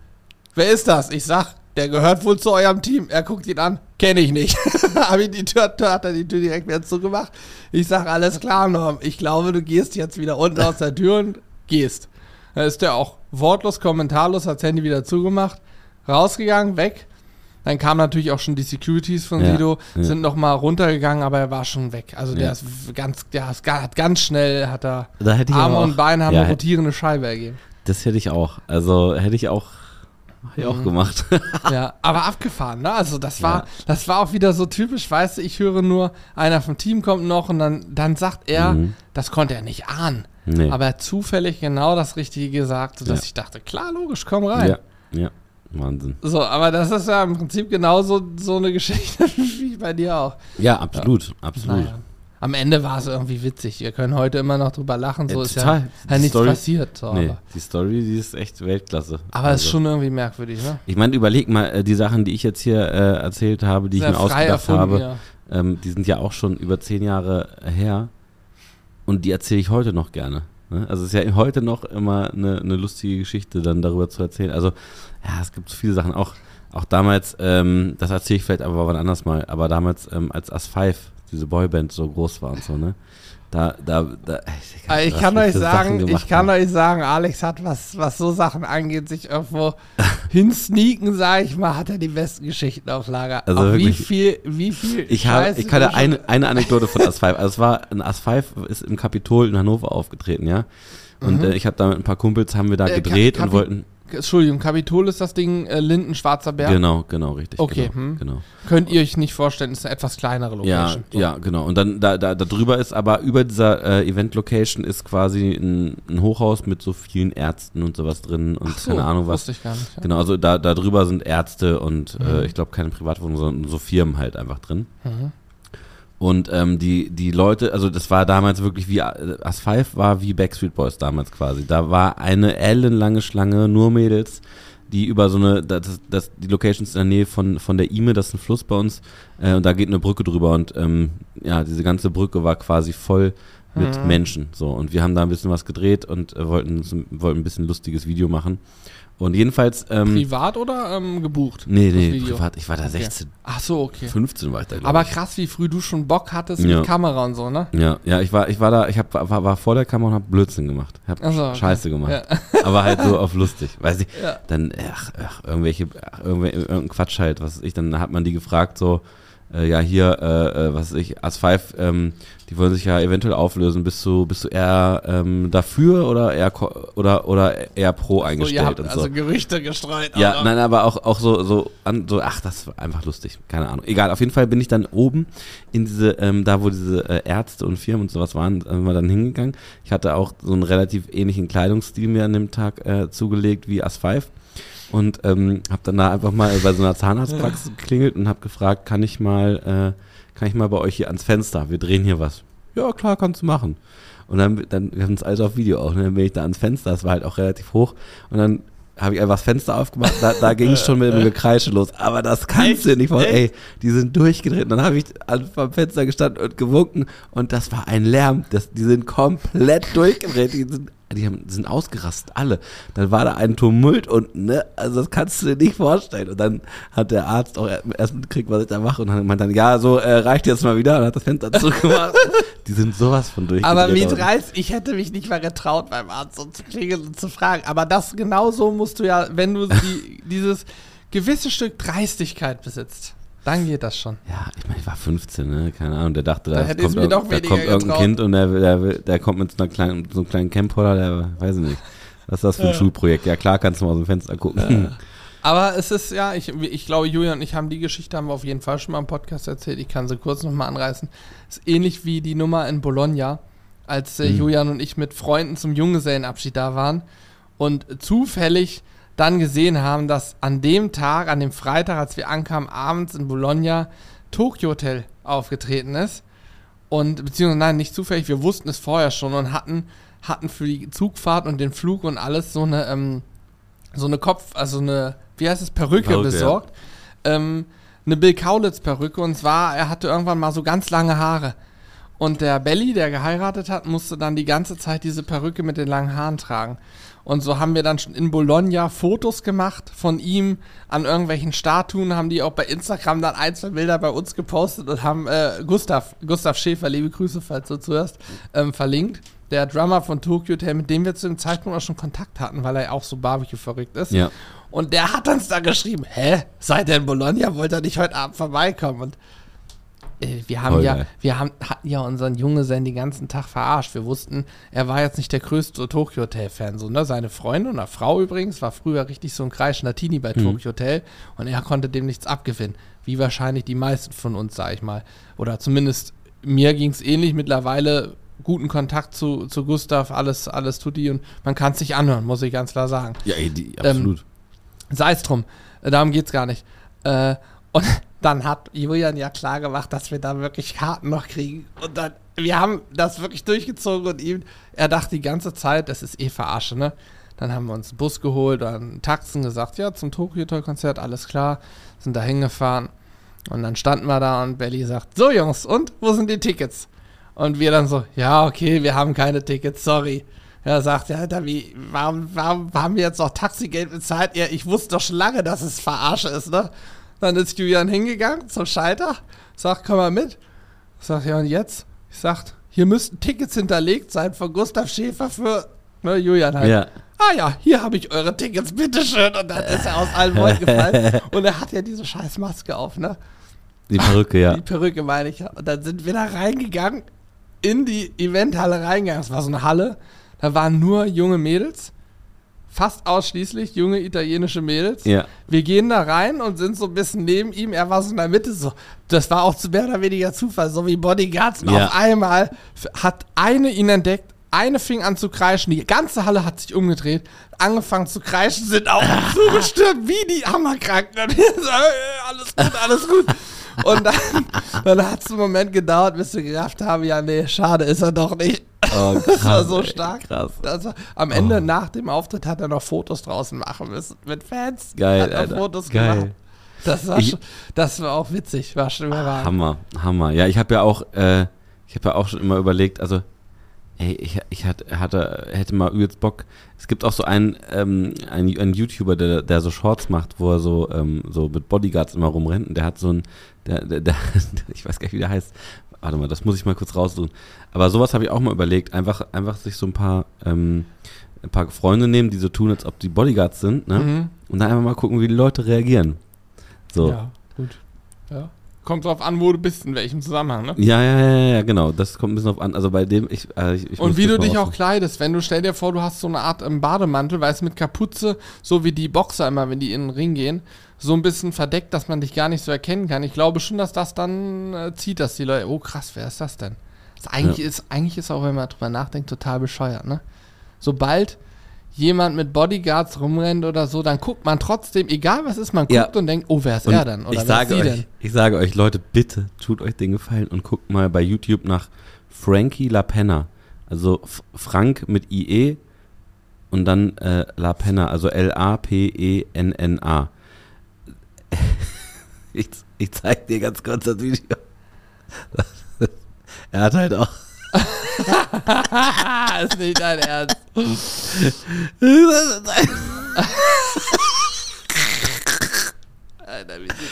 Wer ist das? Ich sag, der gehört wohl zu eurem Team. Er guckt ihn an. Kenne ich nicht. Hab ich die Tür, hat er die Tür direkt wieder zugemacht. Ich sag, alles klar, Norm. Ich glaube, du gehst jetzt wieder unten aus der Tür und gehst. Da ist der auch wortlos, kommentarlos, hat das Handy wieder zugemacht, rausgegangen, weg. Dann kamen natürlich auch schon die Securities von Ja, Sido, ja. sind noch mal runtergegangen, aber er war schon weg. Also der Ja. ist ganz, der ist, hat ganz schnell, hat er Da hätte ich Arme auch, und Beine haben eine rotierende Scheibe ergeben. Das hätte ich auch. Also hätte ich auch, hätte ich auch Mhm. gemacht. Ja, aber abgefahren, ne? Also das war, Ja. das war auch wieder so typisch, weißt du, ich höre nur, einer vom Team kommt noch und dann, dann sagt er, Mhm. das konnte er nicht ahnen. nee. Aber er hat zufällig genau das Richtige gesagt, sodass Ja. ich dachte, klar, logisch, komm rein. ja, ja. Wahnsinn. So, aber das ist ja im Prinzip genauso so eine Geschichte wie bei dir auch. Ja, absolut, absolut. Naja. Am Ende war es irgendwie witzig. Wir können heute immer noch drüber lachen, so Ja, ist ja, ja nichts Story- passiert. So, Nee, aber die Story, die ist echt Weltklasse. aber es Also, ist schon irgendwie merkwürdig, ne? Ich meine, überleg mal, äh, die Sachen, die ich jetzt hier äh, erzählt habe, die ich Sehr mir frei ausgedacht erfunden, habe, ja. ähm, die sind ja auch schon über zehn Jahre her. Und die erzähle ich heute noch gerne. Ne? Also es ist ja heute noch immer eine, eine lustige Geschichte, dann darüber zu erzählen. Also ja, es gibt so viele Sachen. Auch, auch damals, ähm, das erzähle ich vielleicht aber wann anders mal, aber damals, ähm, als As 5, diese Boyband so groß war und so, ne? Da, da, da, ich, kann, ich kann euch sagen, ich kann euch sagen, Alex hat, was, was so Sachen angeht, sich irgendwo hinsneaken, sag ich mal, hat er die besten Geschichten auf Lager. Also Auch wirklich, wie viel, wie viel Ich, habe, ich kann eine, eine Anekdote von As 5. Also es war, ein As 5 ist im Kapitol in Hannover aufgetreten, ja. Und Mhm. äh, ich habe da mit ein paar Kumpels, haben wir da Äh, gedreht Ka- und Kapi- wollten, Entschuldigung, Kapitol ist das Ding äh, Linden, Schwarzer Berg. genau, genau, richtig. Okay, genau, hm. genau. Könnt ihr euch nicht vorstellen, ist eine etwas kleinere Ja, Location. So. ja, genau. Und dann da, da, da drüber ist aber über dieser äh, Event-Location ist quasi ein, ein Hochhaus mit so vielen Ärzten und sowas drin und so, keine Ahnung was. Wusste ich gar nicht. Ja. Genau, also da, da drüber sind Ärzte und Mhm. äh, ich glaube keine Privatwohnungen, sondern so Firmen halt einfach drin. Mhm. Und ähm, die, die Leute, also das war damals wirklich wie, As 5 war wie Backstreet Boys damals quasi. Da war eine ellenlange Schlange, nur Mädels, die über so eine, das, das, die Locations in der Nähe von, von der Ime, das ist ein Fluss bei uns, äh, und da geht eine Brücke drüber und ähm, ja, diese ganze Brücke war quasi voll mit Mhm. Menschen. So, und wir haben da ein bisschen was gedreht und äh, wollten, wollten ein bisschen lustiges Video machen. Und jedenfalls, ähm, Privat oder ähm, gebucht? nee, nee, privat, ich war da Okay. 16, Ach so, okay. 15 war ich da, Aber ich. krass, wie früh du schon Bock hattest Ja. mit Kamera und so, ne? Ja, ja, ich war, ich war da, ich hab, war, war vor der Kamera und hab Blödsinn gemacht. Hab Ach so, okay. Scheiße gemacht. Ja. Aber halt so auf lustig. Weiß ich, Ja. dann, ach, ach irgendwelche, ach, irgendwelche, irgendein Quatsch halt, was ich, dann hat man die gefragt, so, äh, ja, hier, äh, äh, was weiß ich, As 5, ähm, die wollen sich ja eventuell auflösen. Bist du, bist du eher ähm, dafür oder eher oder, oder eher pro So, eingestellt ihr habt und also so? Gerüchte gestreut. Ja, aber- nein, aber auch, auch so, so, an, so, ach, das war einfach lustig. Keine Ahnung. Egal, auf jeden Fall bin ich dann oben in diese, ähm, da wo diese äh, Ärzte und Firmen und sowas waren, sind wir dann hingegangen. Ich hatte auch so einen relativ ähnlichen Kleidungsstil mir an dem Tag äh, zugelegt wie As 5 und ähm, habe dann da einfach mal bei so einer Zahnarztpraxis geklingelt und habe gefragt, kann ich mal, äh, kann ich mal bei euch hier ans Fenster? Wir drehen hier was. Ja, klar, kannst du machen. Und dann, dann wir haben es alles auf Video auch. Und dann bin ich da ans Fenster, das war halt auch relativ hoch. Und dann habe ich einfach das Fenster aufgemacht, da, da ging es schon mit dem Gekreische los. Aber das kannst du nicht vorstellen. Ey, die sind durchgedreht. Und dann habe ich am Fenster gestanden und gewunken und das war ein Lärm. Das, die sind komplett durchgedreht. Die sind, die haben, sind ausgerastet, alle. Dann war da ein Tumult und, ne, also das kannst du dir nicht vorstellen. Und dann hat der Arzt auch erst mitgekriegt, was ich da mache und dann meint dann, ja, so äh, reicht jetzt mal wieder und hat das Fenster zugemacht. die sind sowas von durchgedreht. Aber mit. Reis, ich hätte mich nicht mal getraut, beim Arzt so zu klingeln und zu fragen. Aber das genau so musst du ja, wenn du die, dieses gewisse Stück Dreistigkeit besitzt, dann geht das schon. Ja, ich meine, ich war 15, ne? Keine Ahnung. Der dachte, Da da, kommt, da kommt irgendein getraut. Kind und der, der, der kommt mit so, einer kleinen, so einem kleinen Camcorder, der weiß ich nicht. Was ist das für ein Ja. Schulprojekt? Ja, klar, kannst du mal aus dem Fenster gucken. Aber es ist ja, ich, ich glaube, Julian und ich haben die Geschichte, haben wir auf jeden Fall schon mal im Podcast erzählt. Ich kann sie kurz nochmal anreißen. ist ähnlich wie die Nummer in Bologna, als äh, Mhm. Julian und ich mit Freunden zum Junggesellenabschied da waren und zufällig dann gesehen haben, dass an dem Tag, an dem Freitag, als wir ankamen, abends in Bologna, Tokyo Hotel aufgetreten ist. Und, beziehungsweise, nein, nicht zufällig, wir wussten es vorher schon und hatten, hatten für die Zugfahrt und den Flug und alles so eine, ähm, so eine Kopf, also eine, wie heißt es, Perücke, Perücke, besorgt. Ähm, eine Bill Kaulitz-Perücke und zwar, er hatte irgendwann mal so ganz lange Haare. Und der Belly, der geheiratet hat, musste dann die ganze Zeit diese Perücke mit den langen Haaren tragen. Und so haben wir dann schon in Bologna Fotos gemacht von ihm an irgendwelchen Statuen, haben die auch bei Instagram dann ein, zwei Bilder bei uns gepostet und haben äh, Gustav, Gustav Schäfer, liebe Grüße, falls du zuhörst, ähm, verlinkt. Der Drummer von Tokyo Hotel, mit dem wir zu dem Zeitpunkt auch schon Kontakt hatten, weil er auch so Barbecue verrückt ist. Ja. Und der hat uns da geschrieben, hä, seid ihr in Bologna, wollt ihr nicht heute Abend vorbeikommen? Und wir haben Voll ja, geil. wir haben, hatten ja unseren Junggesellen den ganzen Tag verarscht. Wir wussten, er war jetzt nicht der größte Tokyo Hotel-Fan. So, ne? Seine Freundin oder Frau übrigens war früher richtig so ein kreischender Teenie bei Mhm. Tokyo Hotel und er konnte dem nichts abgewinnen. Wie wahrscheinlich die meisten von uns, sag ich mal. Oder zumindest mir ging es ähnlich. Mittlerweile guten Kontakt zu, zu Gustav, alles, alles tut die und man kann es sich anhören, muss ich ganz klar sagen. Ja, die, Ähm, absolut. Sei es drum, äh, darum geht's gar nicht. Äh, und dann hat Julian ja klar gemacht, dass wir da wirklich Karten noch kriegen. Und dann, wir haben das wirklich durchgezogen und ihm, er dachte die ganze Zeit, das ist eh Verarsche, ne? Dann haben wir uns einen Bus geholt, dann Taxen gesagt, ja, zum Tokyo Hotel Konzert, alles klar, sind da hingefahren. Und dann standen wir da und Belly sagt, so Jungs, und wo sind die Tickets? Und wir dann so, ja, okay, wir haben keine Tickets, sorry. Er sagt, ja, Alter, wie, warum, warum haben wir jetzt noch Taxigeld bezahlt? Ja, ich wusste doch schon lange, dass es Verarsche ist, ne? Dann ist Julian hingegangen zum Schalter, sagt, komm mal mit. Ich sag, ja, und jetzt? Ich sag, hier müssten Tickets hinterlegt sein von Gustav Schäfer für ne, Julian halt. Ja. Ah ja, hier habe ich eure Tickets, bitteschön. Und dann ist er aus allen Wolken gefallen. Und er hat ja diese scheiß Maske auf, ne? Die Perücke, ja. Die Perücke meine ich. Und dann sind wir da reingegangen, in die Eventhalle reingegangen. Das war so eine Halle. Da waren nur junge Mädels. Fast ausschließlich junge italienische Mädels. Ja. Wir gehen da rein und sind so ein bisschen neben ihm. Er war so in der Mitte. So. Das war auch zu mehr oder weniger Zufall, so wie Bodyguards. Und Ja. auf einmal hat eine ihn entdeckt. Eine fing an zu kreischen. Die ganze Halle hat sich umgedreht, angefangen zu kreischen, sind auch zugestürmt wie die Hammerkranken. Alles gut, alles gut. Und dann, dann hat es einen Moment gedauert, bis wir gerafft haben, ja, nee, schade ist er doch nicht. Oh, Das war krass, so ey, stark. Krass. Das war, am Ende, Oh. nach dem Auftritt, hat er noch Fotos draußen machen müssen mit Fans. Geil, hat er Alter. Fotos Geil. gemacht. Das war, Ich- schon, das war auch witzig, war schon überragend. Hammer, Hammer. Ja, ich habe ja auch, äh, ich habe ja auch schon immer überlegt, also, ey, ich, ich hatte, hatte, hätte mal übelst Bock. Es gibt auch so einen, ähm, einen, einen YouTuber, der, der so Shorts macht, wo er so, ähm, so mit Bodyguards immer rumrennt. Und der hat so ein, der, der, der, ich weiß gar nicht, wie der heißt. Warte mal, das muss ich mal kurz raussuchen. Aber sowas habe ich auch mal überlegt, einfach, einfach sich so ein paar, ähm, ein paar Freunde nehmen, die so tun, als ob die Bodyguards sind, ne? Mhm. Und dann einfach mal gucken, wie die Leute reagieren. So. Ja, gut. Ja. Kommt drauf an, wo du bist, in welchem Zusammenhang, ne? Ja, ja, ja, ja, genau. Das kommt ein bisschen auf an. Also bei dem, ich, äh, ich, ich Und wie du dich auch kleidest, wenn du, stell dir vor, du hast so eine Art ähm, Bademantel, weißt mit Kapuze, so wie die Boxer immer, wenn die in den Ring gehen, so ein bisschen verdeckt, dass man dich gar nicht so erkennen kann. Ich glaube schon, dass das dann äh, zieht, dass die Leute, oh krass, wer ist das denn? Das eigentlich, Ja. ist, eigentlich ist auch, wenn man drüber nachdenkt, total bescheuert, ne? Sobald jemand mit Bodyguards rumrennt oder so, dann guckt man trotzdem, egal was ist, man guckt Ja. und denkt, oh, wer ist Und er denn? Oder ich sage ist sie euch, denn? ich sage euch, Leute, bitte tut euch den Gefallen und guckt mal bei YouTube nach Frankie LaPenna. Also F Frank mit IE und dann äh, LaPenna, also E L-A-P-E-N-N-A. Ich, ich zeig dir ganz kurz das Video. er hat halt auch. ist nicht dein Ernst.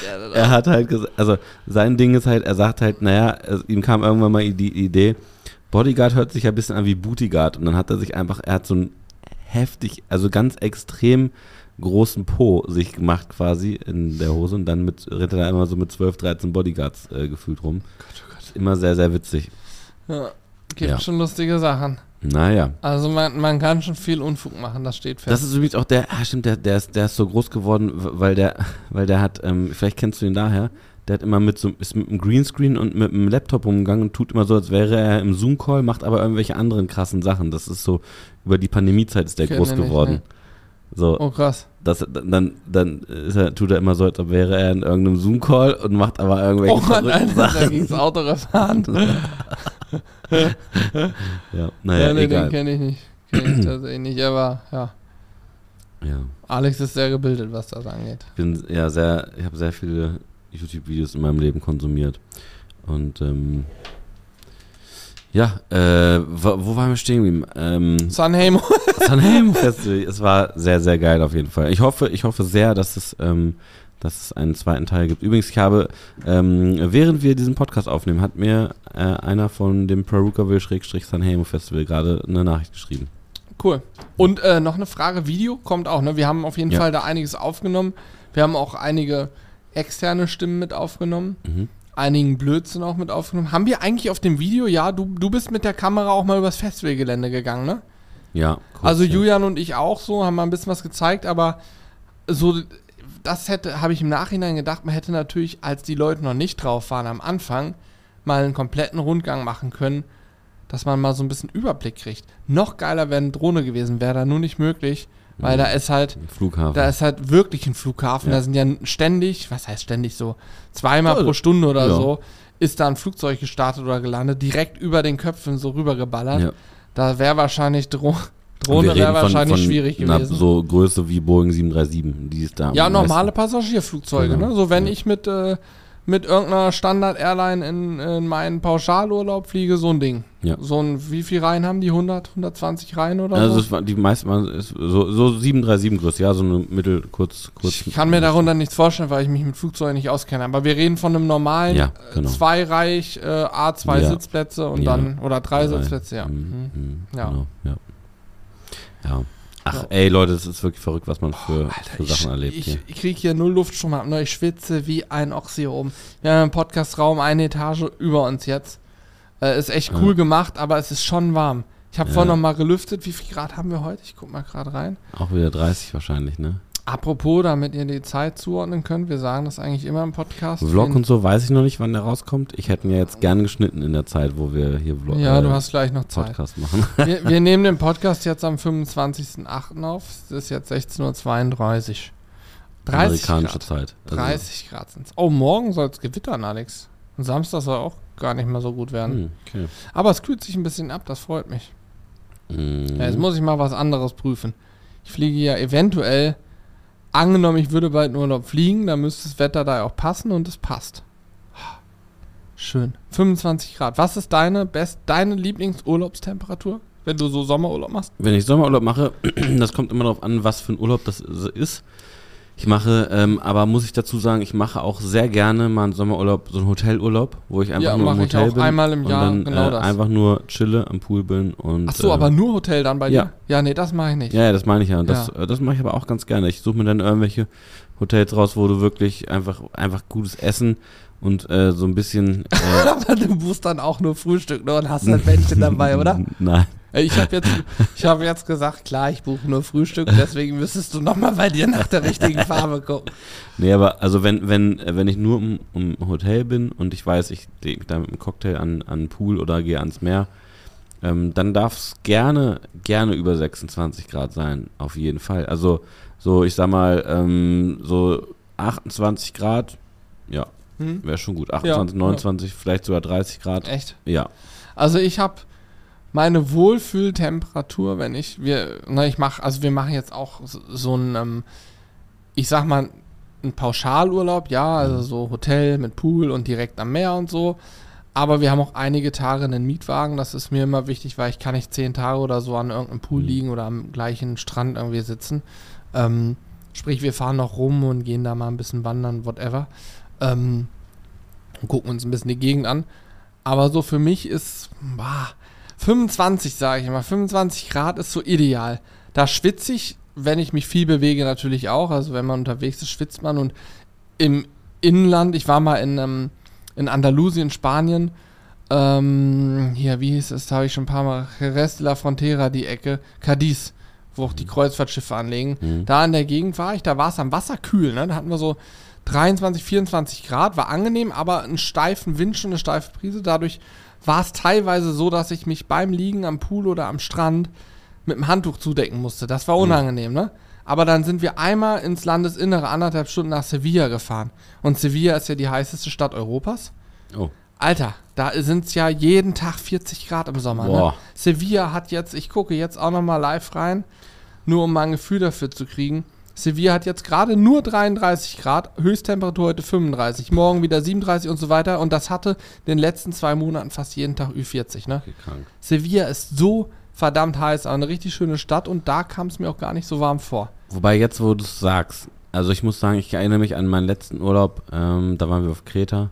Er er hat halt gesagt, also sein Ding ist halt, er sagt halt, naja, ihm kam irgendwann mal die Idee, Bodyguard hört sich ja ein bisschen an wie Bootyguard und dann hat er sich einfach, er hat so ein heftig, also ganz extrem großen Po sich gemacht quasi in der Hose und dann mit, rennt er da immer so mit 12, 13 Bodyguards äh, gefühlt rum. Immer sehr, sehr witzig. Ja, gibt Ja. schon lustige Sachen. Naja. Also man, man kann schon viel Unfug machen, das steht fest. Das ist übrigens auch der, ah stimmt, der, der, ist, der ist so groß geworden, weil der, weil der hat, ähm, vielleicht kennst du ihn daher, der hat immer mit so, ist mit einem Greenscreen und mit einem Laptop rumgegangen und tut immer so, als wäre er im Zoom-Call, macht aber irgendwelche anderen krassen Sachen. Das ist so, über die Pandemiezeit ist der Kenn groß nicht, geworden. ne. So, oh krass. Das, dann, dann er, tut er immer so, als ob wäre er in irgendeinem Zoom-Call und macht aber irgendwelche Oh Mann, Alter, Sachen. ging's Autorefahren. Ja, naja, ja, nee, den egal. kenne ich nicht. Kenn ich tatsächlich nicht, aber ja. Ja. Alex ist sehr gebildet, was das angeht. Ich bin ja sehr, ich habe sehr viele YouTube-Videos in meinem Leben konsumiert. Und ähm, ja, äh, wo, waren wir stehen geblieben? Ähm, Sanheim. Sanheim Festival. Es war sehr, sehr geil auf jeden Fall. Ich hoffe, ich hoffe sehr, dass es, ähm, dass es einen zweiten Teil gibt. Übrigens, ich habe, ähm, während wir diesen Podcast aufnehmen, hat mir äh, einer von dem Perukaville-Sanheim Festival gerade eine Nachricht geschrieben. Cool. Und äh, noch eine Frage, Video kommt auch, ne? Wir haben auf jeden Ja. Fall da einiges aufgenommen. Wir haben auch einige externe Stimmen mit aufgenommen. Mhm. Einigen Blödsinn auch mit aufgenommen. Haben wir eigentlich auf dem Video, ja, du, du bist mit der Kamera auch mal übers Festivalgelände gegangen, ne? Ja. kurz, also ja. Julian und ich auch so, haben mal ein bisschen was gezeigt, aber so, das hätte, habe ich im Nachhinein gedacht, man hätte natürlich, als die Leute noch nicht drauf waren am Anfang, mal einen kompletten Rundgang machen können, dass man mal so ein bisschen Überblick kriegt. Noch geiler wäre eine Drohne gewesen, wäre da nur nicht möglich, weil da ist halt, Flughafen. da ist halt wirklich ein Flughafen, Ja. da sind ja ständig, was heißt ständig so, zweimal Ja, pro Stunde oder ja. so, ist da ein Flugzeug gestartet oder gelandet, direkt über den Köpfen so rübergeballert. ja. Da wäre wahrscheinlich Dro Drohne wäre wahrscheinlich von schwierig gewesen. So Größe wie Boeing 737, die ist da. ja, normale meisten. Passagierflugzeuge, Genau. ne? So wenn ich mit, äh, mit irgendeiner Standard-Airline in, in meinen Pauschalurlaub fliege, so ein Ding. Ja. So ein, wie viel Reihen haben die? 100, 120 Reihen oder Also so? war, die meisten so, so 737 Größe, ja, so eine mittel, kurz, kurz. Ich kann mir darunter nichts vorstellen, weil ich mich mit Flugzeugen nicht auskenne. Aber wir reden von einem normalen Ja, genau. äh, zweireich äh, A2 Ja. Sitzplätze und Ja. dann oder drei Drei. Sitzplätze, ja. Mhm, Mhm. mhm, Ja. Genau, ja. Ja. Ach, ey, Leute, es ist wirklich verrückt, was man für, Alter, für Sachen ich, erlebt ich, hier. ich kriege hier null Luftstrom ab, ne? ich schwitze wie ein Ochs hier oben. Wir haben einen Podcastraum eine Etage über uns jetzt. Äh, ist echt cool Ja. gemacht, aber es ist schon warm. Ich habe Ja. vorhin noch mal gelüftet. Wie viel Grad haben wir heute? Ich guck mal gerade rein. Auch wieder 30 wahrscheinlich, ne? Apropos, damit ihr die Zeit zuordnen könnt, wir sagen das eigentlich immer im Podcast. Vlog und so weiß ich noch nicht, wann der rauskommt. Ich hätte ihn ja jetzt gern geschnitten in der Zeit, wo wir hier Vlog Ja, äh, du hast gleich noch Zeit. Podcast machen. Wir, wir nehmen den Podcast jetzt am 25.08. auf. Es ist jetzt 16.32 Uhr. 30 Amerikanische Grad. Zeit. Also, 30 Grad sind Oh, morgen soll es gewittern, Alex. Und Samstag soll auch gar nicht mehr so gut werden. hm, okay. Aber es kühlt sich ein bisschen ab, das freut mich. Mhm. Ja, jetzt muss ich mal was anderes prüfen. Ich fliege ja eventuell, angenommen, ich würde bald in Urlaub fliegen, dann müsste das Wetter da auch passen und es passt. Schön. 25 Grad. Was ist deine best, deine Lieblingsurlaubstemperatur, wenn du so Sommerurlaub machst? Wenn ich Sommerurlaub mache, das kommt immer darauf an, was für ein Urlaub das ist. Ich mache, ähm, aber muss ich dazu sagen, ich mache auch sehr gerne mal einen Sommerurlaub, so einen Hotelurlaub, wo ich einfach Ja, nur im Hotel bin einmal im und Jahr, dann genau äh, das. einfach nur chille am Pool bin und Ach so, äh, aber nur Hotel dann bei ja. dir? Ja, nee, das mache ich nicht. ja, ja, das meine ich ja. Und Das, Ja. äh, das mache ich aber auch ganz gerne. Ich suche mir dann irgendwelche Hotels raus, wo du wirklich einfach, einfach gutes Essen und äh, so ein bisschen. Äh, Aber du buchst dann auch nur Frühstück ne, und hast ein Männchen dabei, oder? Nein. Ich habe jetzt, ich hab jetzt gesagt, klar, ich buche nur Frühstück, deswegen müsstest du nochmal bei dir nach der richtigen Farbe gucken. Nee, aber also wenn, wenn, wenn ich nur im, im Hotel bin und ich weiß, ich gehe da mit einem Cocktail an, an den Pool oder gehe ans Meer, ähm, dann darf es gerne, gerne über 26 Grad sein, auf jeden Fall. Also so, ich sag mal, ähm, so 28 Grad, ja, Hm? wäre schon gut. 28, Ja, 29, vielleicht sogar 30 Grad. Echt? Ja. Also ich habe meine Wohlfühltemperatur, wenn ich, wir, na, ich mache, also wir machen jetzt auch so, so ein, ähm, ich sag mal, ein Pauschalurlaub, ja, also Mhm. so Hotel mit Pool und direkt am Meer und so. Aber wir haben auch einige Tage einen Mietwagen, das ist mir immer wichtig, weil ich kann nicht zehn Tage oder so an irgendeinem Pool Mhm. liegen oder am gleichen Strand irgendwie sitzen. Ähm, sprich, wir fahren noch rum und gehen da mal ein bisschen wandern, whatever. Ähm, und gucken uns ein bisschen die Gegend an. Aber so für mich ist bah, 25, sage ich immer. 25 Grad ist so ideal. Da schwitze ich, wenn ich mich viel bewege, natürlich auch. Also wenn man unterwegs ist, schwitzt man. Und im Inland, ich war mal in, ähm, in Andalusien, Spanien. Ähm, hier, wie hieß es? Da habe ich schon ein paar Mal. Jerez de la Frontera, die Ecke. Cadiz, wo auch die Kreuzfahrtschiffe anlegen. Mhm. Da in der Gegend war ich, da war es am Wasser kühl, ne? Da hatten wir so 23, 24 Grad, war angenehm, aber einen steifen Wind, schon eine steife Brise. Dadurch war es teilweise so, dass ich mich beim Liegen am Pool oder am Strand mit dem Handtuch zudecken musste. Das war unangenehm, ne? Aber dann sind wir einmal ins Landesinnere anderthalb Stunden nach Sevilla gefahren. Und Sevilla ist ja die heißeste Stadt Europas. Oh. Alter, da sind es ja jeden Tag 40 Grad im Sommer. Ne? Sevilla hat jetzt, ich gucke jetzt auch nochmal live rein, nur um mal ein Gefühl dafür zu kriegen. Sevilla hat jetzt gerade nur 33 Grad, Höchsttemperatur heute 35, morgen wieder 37 und so weiter. Und das hatte in den letzten zwei Monaten fast jeden Tag Ü40. Ne? Sevilla ist so verdammt heiß, aber eine richtig schöne Stadt und da kam es mir auch gar nicht so warm vor. Wobei jetzt, wo du es sagst, also ich muss sagen, ich erinnere mich an meinen letzten Urlaub, ähm, da waren wir auf Kreta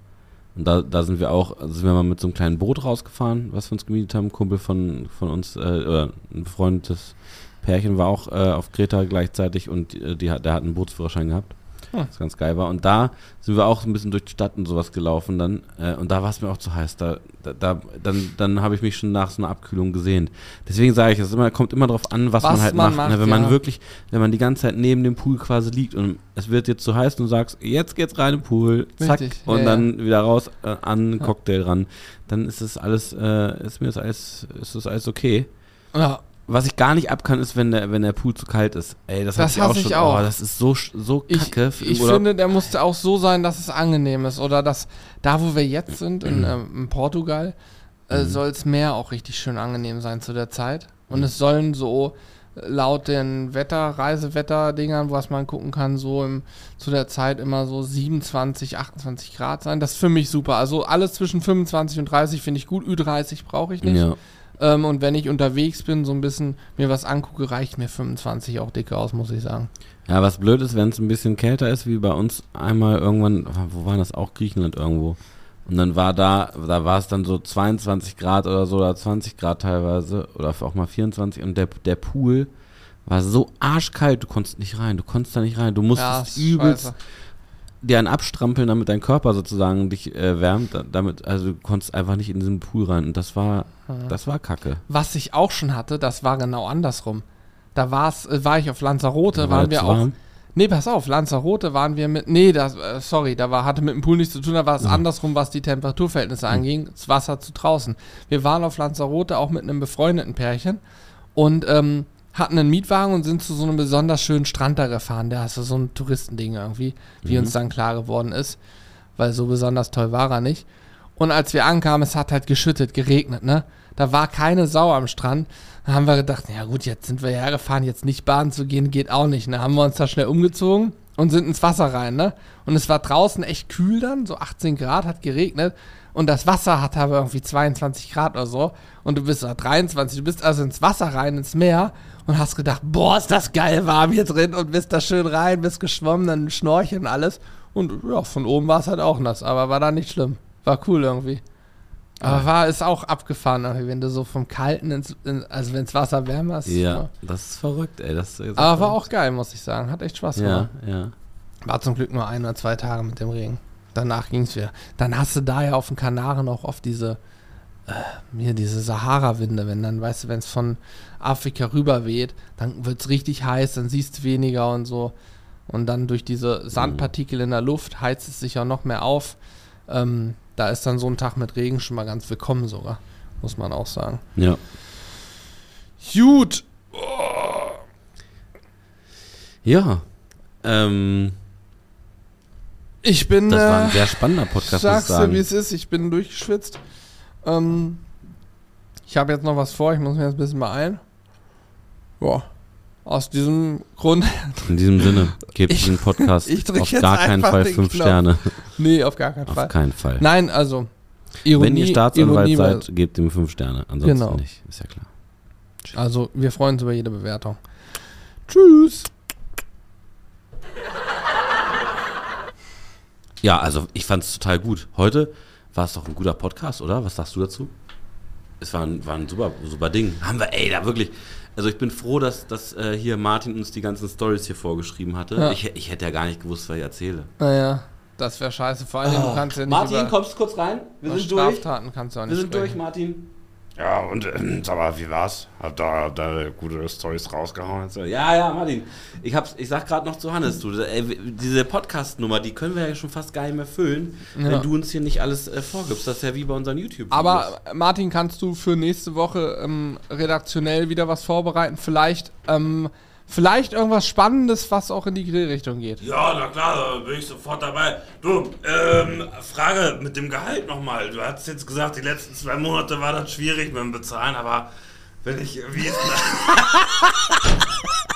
und da, da sind wir auch, sind wir mal mit so einem kleinen Boot rausgefahren, was wir uns gemietet haben, ein Kumpel von, von uns, äh, oder ein befreundetes Pärchen war auch äh, auf Kreta gleichzeitig und äh, die, der hat einen Bootsführerschein gehabt. Hm. Was ganz geil war. Und da sind wir auch so ein bisschen durch die Stadt und sowas gelaufen dann. Äh, und da war es mir auch zu heiß. Da, da, da, dann dann habe ich mich schon nach so einer Abkühlung gesehnt. Deswegen sage ich, es immer, kommt immer darauf an, was, Was man halt man macht. macht, ne? Wenn man ja. wirklich, wenn man die ganze Zeit neben dem Pool quasi liegt und es wird jetzt zu heiß und du sagst, jetzt geht's rein im Pool, zack, Richtig, und ja, dann wieder raus äh, an Ja. Cocktail ran, dann ist es alles, äh, ist mir das alles, ist das alles okay. Ja, Was ich gar nicht ab kann, ist, wenn der, wenn der Pool zu kalt ist. Ey, das, Das ich auch hasse ich schon. auch. Oh, das ist so, so ich, kacke. ich oder- finde, der musste auch so sein, dass es angenehm ist. Oder dass da, wo wir jetzt sind, in, ähm, in Portugal, äh, Mhm. soll es Meer auch richtig schön angenehm sein zu der Zeit. Und Mhm. es sollen so laut den Wetter, Reisewetter-Dingern, was man gucken kann, so im, zu der Zeit immer so 27, 28 Grad sein. Das ist für mich super. Also alles zwischen 25 und 30 finde ich gut. Ü30 brauche ich nicht. Ja. Ähm, und wenn ich unterwegs bin, so ein bisschen mir was angucke, reicht mir 25 auch dicke aus, muss ich sagen. Ja, was blöd ist, wenn es ein bisschen kälter ist, wie bei uns einmal irgendwann, wo war das auch? Griechenland irgendwo. Und dann war da, da war es dann so 22 Grad oder so, oder 20 Grad teilweise, oder auch mal 24. Und der, der Pool war so arschkalt, du konntest nicht rein, du konntest da nicht rein. Du musstest ist übelst scheiße. Dir einen abstrampeln, damit dein Körper sozusagen dich äh, wärmt. da- Damit, also du konntest einfach nicht in diesen Pool rein. Und das war, das war kacke. Was ich auch schon hatte, das war genau andersrum. Da war's, äh, war ich auf Lanzarote, War waren wir auch. warm? Nee, pass auf, Lanzarote waren wir mit. Nee, das, äh, sorry, da war, hatte mit dem Pool nichts zu tun, da war es andersrum, was die Temperaturverhältnisse anging. Das Wasser zu draußen. Wir waren auf Lanzarote auch mit einem befreundeten Pärchen und ähm, hatten einen Mietwagen und sind zu so einem besonders schönen Strand da gefahren. Der ist so ein Touristending irgendwie, wie uns dann klar geworden ist, weil so besonders toll war er nicht. Und als wir ankamen, es hat halt geschüttet, geregnet, ne? Da war keine Sau am Strand. Da haben wir gedacht, ja gut, jetzt sind wir hergefahren, jetzt nicht baden zu gehen, geht auch nicht. Ne? Haben wir uns da schnell umgezogen und sind ins Wasser rein, ne? Und es war draußen echt kühl dann, so 18 Grad, hat geregnet. Und das Wasser hatte aber irgendwie 22 Grad oder so. Und du bist da 23, du bist also ins Wasser rein, ins Meer und hast gedacht, boah, ist das geil warm hier drin und bist da schön rein, bist geschwommen, dann Schnorcheln und alles. Und ja, von oben war es halt auch nass, aber war da nicht schlimm. War cool irgendwie. Aber war ist auch abgefahren, wenn du so vom Kalten ins, in, also wenn Wasser wärmer ist. Ja, das ist verrückt, ey. Das Aber war auch geil, muss ich sagen. Hat echt Spaß gemacht. Ja, ja. War zum Glück nur ein oder zwei Tage mit dem Regen. Danach ging es wieder. Dann hast du da ja auf den Kanaren auch oft diese, äh, hier diese Sahara-Winde, wenn dann, weißt du, wenn es von Afrika rüber weht, dann wird es richtig heiß, dann siehst du weniger und so. Und dann durch diese Sandpartikel in der Luft heizt es sich auch noch mehr auf. Ähm, da ist dann so ein Tag mit Regen schon mal ganz willkommen sogar, muss man auch sagen. Ja. Gut. Ja. Ähm, Ich bin. das war ein äh, sehr spannender Podcast, muss ich Sagst du, wie es ist? Ich bin durchgeschwitzt. Ähm, ich habe jetzt noch was vor, ich muss mir jetzt ein bisschen beeilen. Ja. Aus diesem Grund. In diesem Sinne, gebt Ich- diesen Podcast auf gar keinen Fall fünf Knopf. Sterne. nee, auf gar keinen Auf Fall. keinen Fall. Nein, also. Ironie, Wenn ihr Staatsanwalt Ironie seid, gebt ihm fünf Sterne. Ansonsten Genau. nicht. Ist ja klar. Also, wir freuen uns über jede Bewertung. Tschüss. Ja, also ich fand es total gut. Heute war es doch ein guter Podcast, oder? Was sagst du dazu? Es war ein, war ein super, super Ding. Haben wir, ey, da wirklich. Also ich bin froh, dass, dass äh, hier Martin uns die ganzen Stories hier vorgeschrieben hatte. Ja. Ich, ich hätte ja gar nicht gewusst, was ich erzähle. Naja, das wäre scheiße. Vor allem, du kannst ja nicht Martin, kommst du kurz rein? Wir sind durch. Straftaten kannst du auch nicht Wir sind durch, sprechen. Martin. Ja, und äh, sag mal, wie war's? Hat da, da gute Stories rausgehauen? So, ja, ja, Martin. Ich, hab's, ich sag gerade noch zu Hannes, du, ey, diese Podcast-Nummer, die können wir ja schon fast gar nicht mehr füllen, Ja. wenn du uns hier nicht alles äh, vorgibst. Das ist ja wie bei unseren youtube Aber Martin, kannst du für nächste Woche ähm, redaktionell wieder was vorbereiten? Vielleicht, ähm, vielleicht irgendwas Spannendes, was auch in die Grillrichtung geht. Ja, na klar, da bin ich sofort dabei. Du, ähm, Frage mit dem Gehalt nochmal. Du hast jetzt gesagt, die letzten zwei Monate war das schwierig mit dem Bezahlen, aber wenn ich, wie ist denn